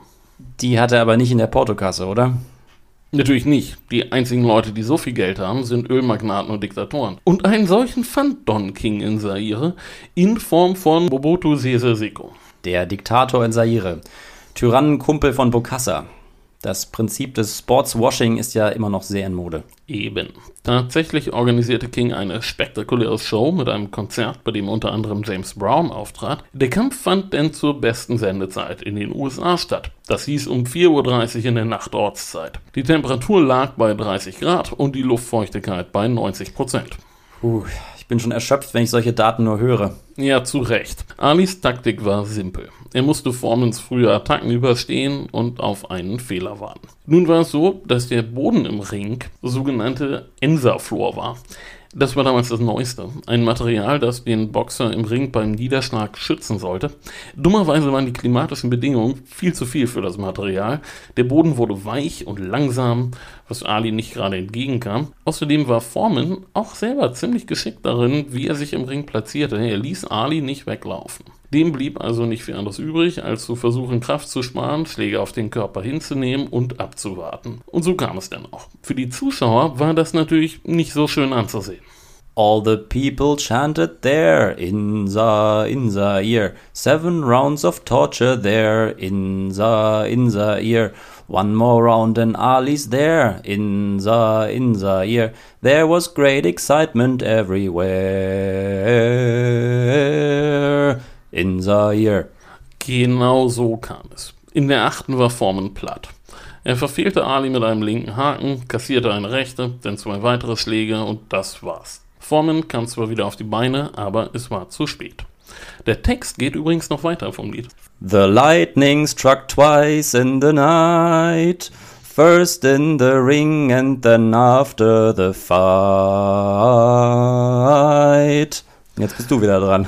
Die hatte er aber nicht in der Portokasse, oder? Natürlich nicht. Die einzigen Leute, die so viel Geld haben, sind Ölmagnaten und Diktatoren. Und einen solchen fand Don King in Zaire in Form von Mobutu Sese Seko der Diktator in Zaire, Tyrannenkumpel von Bokassa. Das Prinzip des Sportswashing ist ja immer noch sehr in Mode. Eben. Tatsächlich organisierte King eine spektakuläre Show mit einem Konzert, bei dem unter anderem James Brown auftrat. Der Kampf fand denn zur besten Sendezeit in den USA statt. Das hieß um 4.30 Uhr in der Nachtortszeit. Die Temperatur lag bei 30 Grad und die Luftfeuchtigkeit bei 90 Prozent. Puh, ich bin schon erschöpft, wenn ich solche Daten nur höre. Ja, zu Recht. Alis Taktik war simpel. Er musste Formans frühe Attacken überstehen und auf einen Fehler warten. Nun war es so, dass der Boden im Ring sogenannte Ensa-Floor war. Das war damals das Neueste. Ein Material, das den Boxer im Ring beim Niederschlag schützen sollte. Dummerweise waren die klimatischen Bedingungen viel zu viel für das Material. Der Boden wurde weich und langsam, was Ali nicht gerade entgegenkam. Außerdem war Foreman auch selber ziemlich geschickt darin, wie er sich im Ring platzierte. Er ließ Ali nicht weglaufen. Dem blieb also nicht viel anderes übrig, als zu versuchen, Kraft zu sparen, Schläge auf den Körper hinzunehmen und abzuwarten. Und so kam es dann auch. Für die Zuschauer war das natürlich nicht so schön anzusehen. All the people chanted there in the in the ear. Seven rounds of torture there in the in the ear. One more round and Ali's there in the in the ear. There was great excitement everywhere in Zaire. Genau so kam es. In der achten war Foreman platt. Er verfehlte Ali mit einem linken Haken, kassierte eine rechte, dann zwei weitere Schläge und das war's. Foreman kam zwar wieder auf die Beine, aber es war zu spät. Der Text geht übrigens noch weiter vom Lied. The lightning struck twice in the night. First in the ring and then after the fight. Jetzt bist du wieder dran.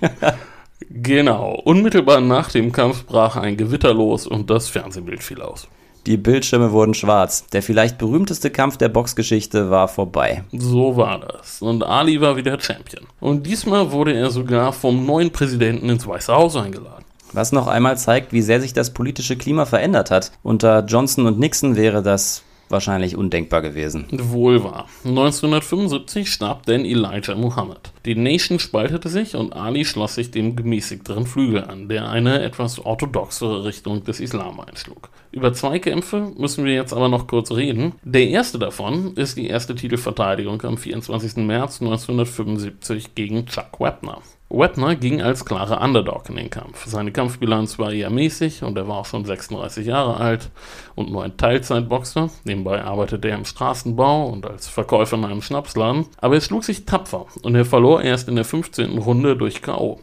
genau. Unmittelbar nach dem Kampf brach ein Gewitter los und das Fernsehbild fiel aus. Die Bildschirme wurden schwarz. Der vielleicht berühmteste Kampf der Boxgeschichte war vorbei. So war das. Und Ali war wieder Champion. Und diesmal wurde er sogar vom neuen Präsidenten ins Weiße Haus eingeladen. Was noch einmal zeigt, wie sehr sich das politische Klima verändert hat. Unter Johnson und Nixon wäre das wahrscheinlich undenkbar gewesen. Wohl wahr. 1975 starb denn Elijah Muhammad. Die Nation spaltete sich und Ali schloss sich dem gemäßigteren Flügel an, der eine etwas orthodoxere Richtung des Islam einschlug. Über zwei Kämpfe müssen wir jetzt aber noch kurz reden. Der erste davon ist die erste Titelverteidigung am 24. März 1975 gegen Chuck Webner. Webner ging als klarer Underdog in den Kampf. Seine Kampfbilanz war eher mäßig und er war auch schon 36 Jahre alt und nur ein Teilzeitboxer. Nebenbei arbeitete er im Straßenbau und als Verkäufer in einem Schnapsladen. Aber er schlug sich tapfer und er verlor erst in der 15. Runde durch K.O.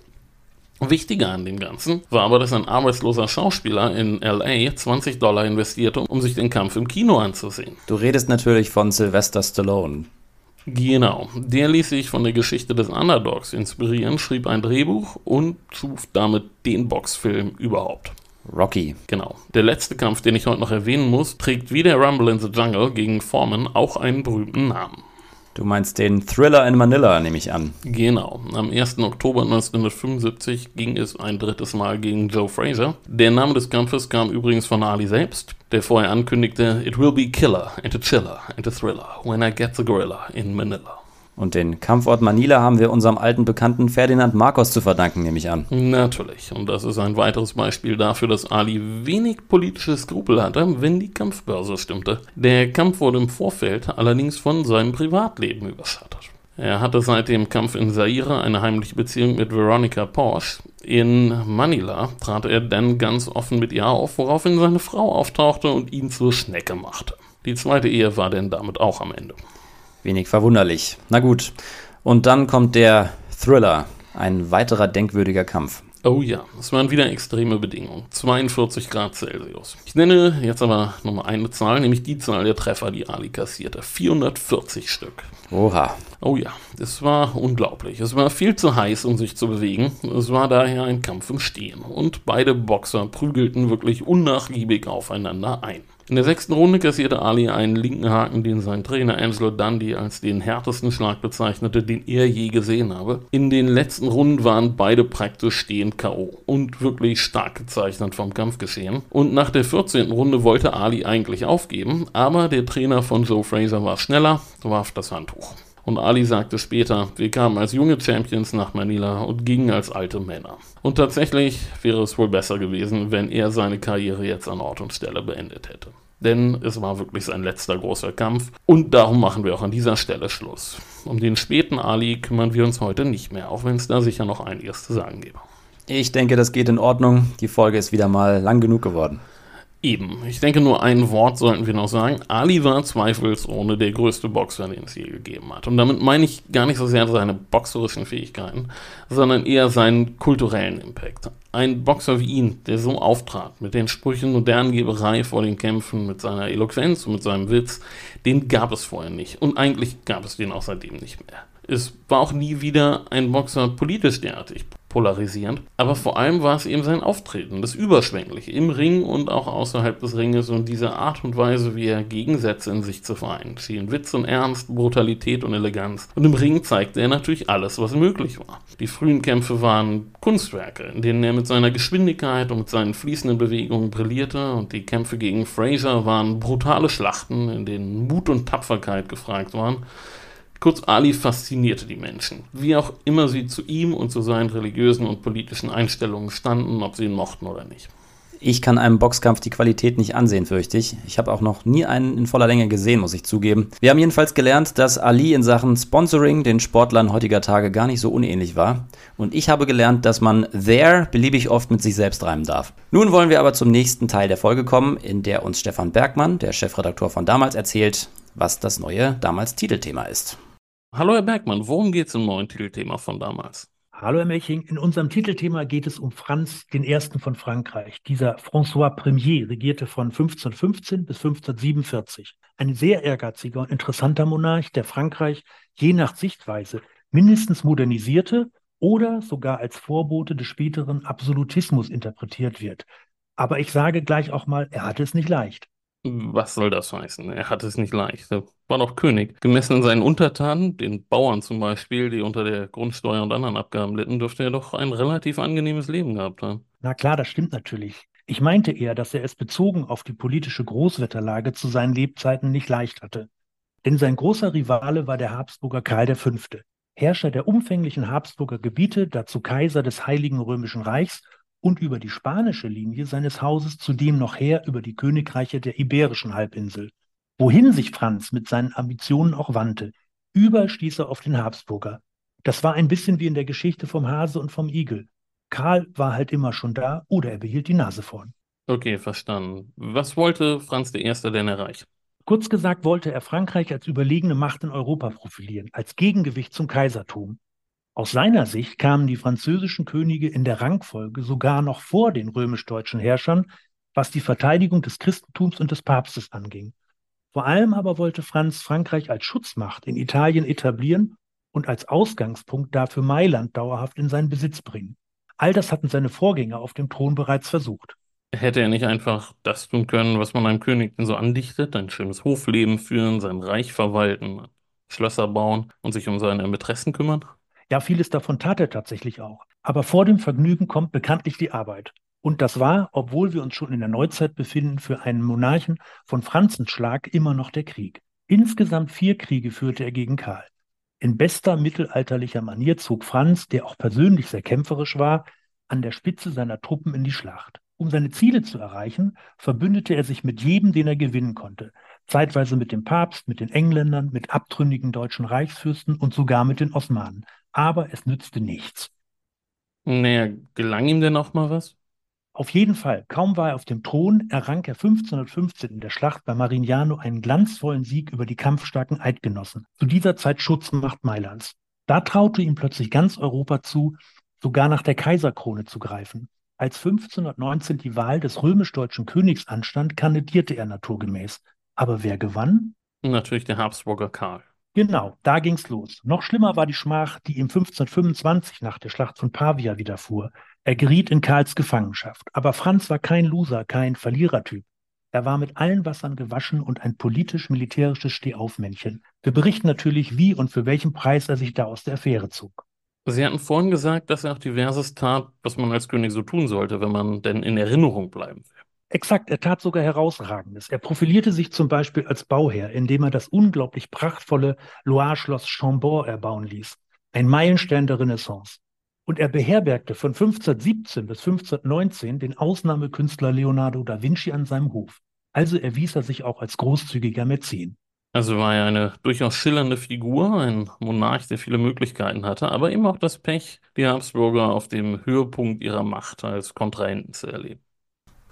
Wichtiger an dem Ganzen war aber, dass ein arbeitsloser Schauspieler in LA 20 Dollar investierte, um sich den Kampf im Kino anzusehen. Du redest natürlich von Sylvester Stallone. Genau, der ließ sich von der Geschichte des Underdogs inspirieren, schrieb ein Drehbuch und schuf damit den Boxfilm überhaupt. Rocky. Genau. Der letzte Kampf, den ich heute noch erwähnen muss, trägt wie der Rumble in the Jungle gegen Foreman auch einen berühmten Namen. Du meinst den Thriller in Manila, nehme ich an. Genau. Am 1. Oktober 1975 ging es ein drittes Mal gegen Joe Fraser. Der Name des Kampfes kam übrigens von Ali selbst, der vorher ankündigte, It will be killer and a chiller and a thriller when I get the gorilla in Manila. Und den Kampfort Manila haben wir unserem alten Bekannten Ferdinand Marcos zu verdanken, nehme ich an. Natürlich. Und das ist ein weiteres Beispiel dafür, dass Ali wenig politische Skrupel hatte, wenn die Kampfbörse stimmte. Der Kampf wurde im Vorfeld allerdings von seinem Privatleben überschattet. Er hatte seit dem Kampf in Zaire eine heimliche Beziehung mit Veronica Porsche. In Manila trat er dann ganz offen mit ihr auf, woraufhin seine Frau auftauchte und ihn zur Schnecke machte. Die zweite Ehe war denn damit auch am Ende. Wenig verwunderlich. Na gut. Und dann kommt der Thriller. Ein weiterer denkwürdiger Kampf. Oh ja, es waren wieder extreme Bedingungen. 42 Grad Celsius. Ich nenne jetzt aber nochmal eine Zahl, nämlich die Zahl der Treffer, die Ali kassierte. 440 Stück. Oha. Oh ja, es war unglaublich. Es war viel zu heiß, um sich zu bewegen. Es war daher ein Kampf im Stehen. Und beide Boxer prügelten wirklich unnachgiebig aufeinander ein. In der sechsten Runde kassierte Ali einen linken Haken, den sein Trainer Angelo Dundee als den härtesten Schlag bezeichnete, den er je gesehen habe. In den letzten Runden waren beide praktisch stehend K.O. und wirklich stark gezeichnet vom Kampfgeschehen. Und nach der 14. Runde wollte Ali eigentlich aufgeben, aber der Trainer von Joe Fraser war schneller, warf das Handtuch. Und Ali sagte später, wir kamen als junge Champions nach Manila und gingen als alte Männer. Und tatsächlich wäre es wohl besser gewesen, wenn er seine Karriere jetzt an Ort und Stelle beendet hätte. Denn es war wirklich sein letzter großer Kampf und darum machen wir auch an dieser Stelle Schluss. Um den späten Ali kümmern wir uns heute nicht mehr, auch wenn es da sicher noch einiges zu sagen gäbe. Ich denke, das geht in Ordnung. Die Folge ist wieder mal lang genug geworden. Eben. Ich denke, nur ein Wort sollten wir noch sagen. Ali war zweifelsohne der größte Boxer, den es je gegeben hat. Und damit meine ich gar nicht so sehr seine boxerischen Fähigkeiten, sondern eher seinen kulturellen Impact. Ein Boxer wie ihn, der so auftrat, mit den Sprüchen und der Angeberei vor den Kämpfen, mit seiner Eloquenz und mit seinem Witz, den gab es vorher nicht. Und eigentlich gab es den auch seitdem nicht mehr. Es war auch nie wieder ein Boxer politisch derartig polarisierend. Aber vor allem war es eben sein Auftreten, das Überschwängliche im Ring und auch außerhalb des Ringes und diese Art und Weise, wie er Gegensätze in sich zu vereinen schien. Witz und Ernst, Brutalität und Eleganz. Und im Ring zeigte er natürlich alles, was möglich war. Die frühen Kämpfe waren Kunstwerke, in denen er mit seiner Geschwindigkeit und mit seinen fließenden Bewegungen brillierte und die Kämpfe gegen Fraser waren brutale Schlachten, in denen Mut und Tapferkeit gefragt waren. Kurz, Ali faszinierte die Menschen, wie auch immer sie zu ihm und zu seinen religiösen und politischen Einstellungen standen, ob sie ihn mochten oder nicht. Ich kann einem Boxkampf die Qualität nicht ansehen, fürchte ich. Ich habe auch noch nie einen in voller Länge gesehen, muss ich zugeben. Wir haben jedenfalls gelernt, dass Ali in Sachen Sponsoring den Sportlern heutiger Tage gar nicht so unähnlich war. Und ich habe gelernt, dass man there beliebig oft mit sich selbst reimen darf. Nun wollen wir aber zum nächsten Teil der Folge kommen, in der uns Stefan Bergmann, der Chefredakteur von damals, erzählt, was das neue damals Titelthema ist. Hallo Herr Bergmann, worum geht es im neuen Titelthema von damals? Hallo Herr Melching, in unserem Titelthema geht es um Franz I. von Frankreich. Dieser François Premier regierte von 1515 bis 1547. Ein sehr ehrgeiziger und interessanter Monarch, der Frankreich je nach Sichtweise mindestens modernisierte oder sogar als Vorbote des späteren Absolutismus interpretiert wird. Aber ich sage gleich auch mal, er hatte es nicht leicht. Was soll das heißen? Er hatte es nicht leicht. Er war doch König. Gemessen an seinen Untertanen, den Bauern zum Beispiel, die unter der Grundsteuer und anderen Abgaben litten, dürfte er doch ein relativ angenehmes Leben gehabt haben. Na klar, das stimmt natürlich. Ich meinte eher, dass er es bezogen auf die politische Großwetterlage zu seinen Lebzeiten nicht leicht hatte. Denn sein großer Rivale war der Habsburger Karl V. Herrscher der umfänglichen Habsburger Gebiete, dazu Kaiser des Heiligen Römischen Reichs und über die spanische Linie seines Hauses zudem noch Herr über die Königreiche der Iberischen Halbinsel. Wohin sich Franz mit seinen Ambitionen auch wandte, überall stieß er auf den Habsburger. Das war ein bisschen wie in der Geschichte vom Hase und vom Igel. Karl war halt immer schon da oder er behielt die Nase vorn. Okay, verstanden. Was wollte Franz I. denn erreichen? Kurz gesagt wollte er Frankreich als überlegene Macht in Europa profilieren, als Gegengewicht zum Kaisertum. Aus seiner Sicht kamen die französischen Könige in der Rangfolge sogar noch vor den römisch-deutschen Herrschern, was die Verteidigung des Christentums und des Papstes anging. Vor allem aber wollte Franz Frankreich als Schutzmacht in Italien etablieren und als Ausgangspunkt dafür Mailand dauerhaft in seinen Besitz bringen. All das hatten seine Vorgänger auf dem Thron bereits versucht. Hätte er nicht einfach das tun können, was man einem König denn so andichtet, ein schönes Hofleben führen, sein Reich verwalten, Schlösser bauen und sich um seine Mätressen kümmern? Ja, vieles davon tat er tatsächlich auch. Aber vor dem Vergnügen kommt bekanntlich die Arbeit. Und das war, obwohl wir uns schon in der Neuzeit befinden, für einen Monarchen von Franzensschlag immer noch der Krieg. Insgesamt vier Kriege führte er gegen Karl. In bester mittelalterlicher Manier zog Franz, der auch persönlich sehr kämpferisch war, an der Spitze seiner Truppen in die Schlacht. Um seine Ziele zu erreichen, verbündete er sich mit jedem, den er gewinnen konnte. Zeitweise mit dem Papst, mit den Engländern, mit abtrünnigen deutschen Reichsfürsten und sogar mit den Osmanen. Aber es nützte nichts. Naja, gelang ihm denn auch mal was? Auf jeden Fall. Kaum war er auf dem Thron, errang er 1515 in der Schlacht bei Marignano einen glanzvollen Sieg über die kampfstarken Eidgenossen, zu dieser Zeit Schutzmacht Mailands. Da traute ihm plötzlich ganz Europa zu, sogar nach der Kaiserkrone zu greifen. Als 1519 die Wahl des römisch-deutschen Königs anstand, kandidierte er naturgemäß. Aber wer gewann? Natürlich der Habsburger Karl. Genau, da ging's los. Noch schlimmer war die Schmach, die ihm 1525 nach der Schlacht von Pavia widerfuhr. Er geriet in Karls Gefangenschaft. Aber Franz war kein Loser, kein Verlierertyp. Er war mit allen Wassern gewaschen und ein politisch-militärisches Stehaufmännchen. Wir berichten natürlich, wie und für welchen Preis er sich da aus der Affäre zog. Sie hatten vorhin gesagt, dass er auch diverses tat, was man als König so tun sollte, wenn man denn in Erinnerung bleiben will. Exakt, er tat sogar Herausragendes. Er profilierte sich zum Beispiel als Bauherr, indem er das unglaublich prachtvolle Loire-Schloss Chambord erbauen ließ. Ein Meilenstein der Renaissance. Und er beherbergte von 1517 bis 1519 den Ausnahmekünstler Leonardo da Vinci an seinem Hof. Also erwies er sich auch als großzügiger Mäzen. Also war er eine durchaus schillernde Figur, ein Monarch, der viele Möglichkeiten hatte, aber eben auch das Pech, die Habsburger auf dem Höhepunkt ihrer Macht als Kontrahenten zu erleben.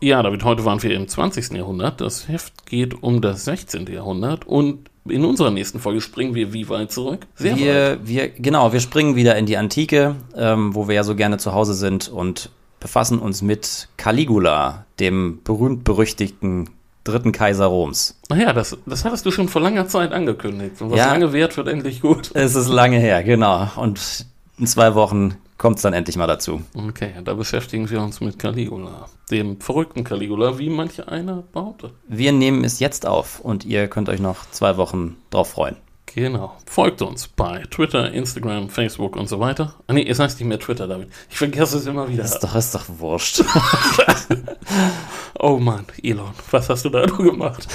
Ja, David, heute waren wir im 20. Jahrhundert. Das Heft geht um das 16. Jahrhundert und in unserer nächsten Folge springen wir wie weit zurück? Sehr wir, weit. Wir, genau, wir springen wieder in die Antike, ähm, wo wir ja so gerne zu Hause sind und befassen uns mit Caligula, dem berühmt-berüchtigten dritten Kaiser Roms. Naja, das, das hattest du schon vor langer Zeit angekündigt. Und was ja, lange währt, wird endlich gut. Es ist lange her, genau. Und in zwei Wochen kommt es dann endlich mal dazu. Okay, da beschäftigen wir uns mit Caligula. Dem verrückten Caligula, wie manche einer behauptet. Wir nehmen es jetzt auf und ihr könnt euch noch zwei Wochen drauf freuen. Genau. Folgt uns bei Twitter, Instagram, Facebook und so weiter. Ah, nee, es heißt nicht mehr Twitter, David. Ich vergesse es immer wieder. Ist doch, ist doch wurscht. oh Mann, Elon, was hast du da gemacht?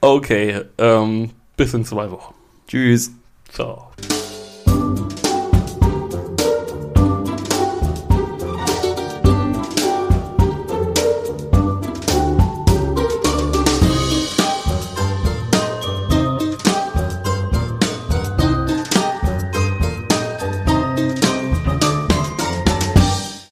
okay, ähm, bis in zwei Wochen. Tschüss. Ciao.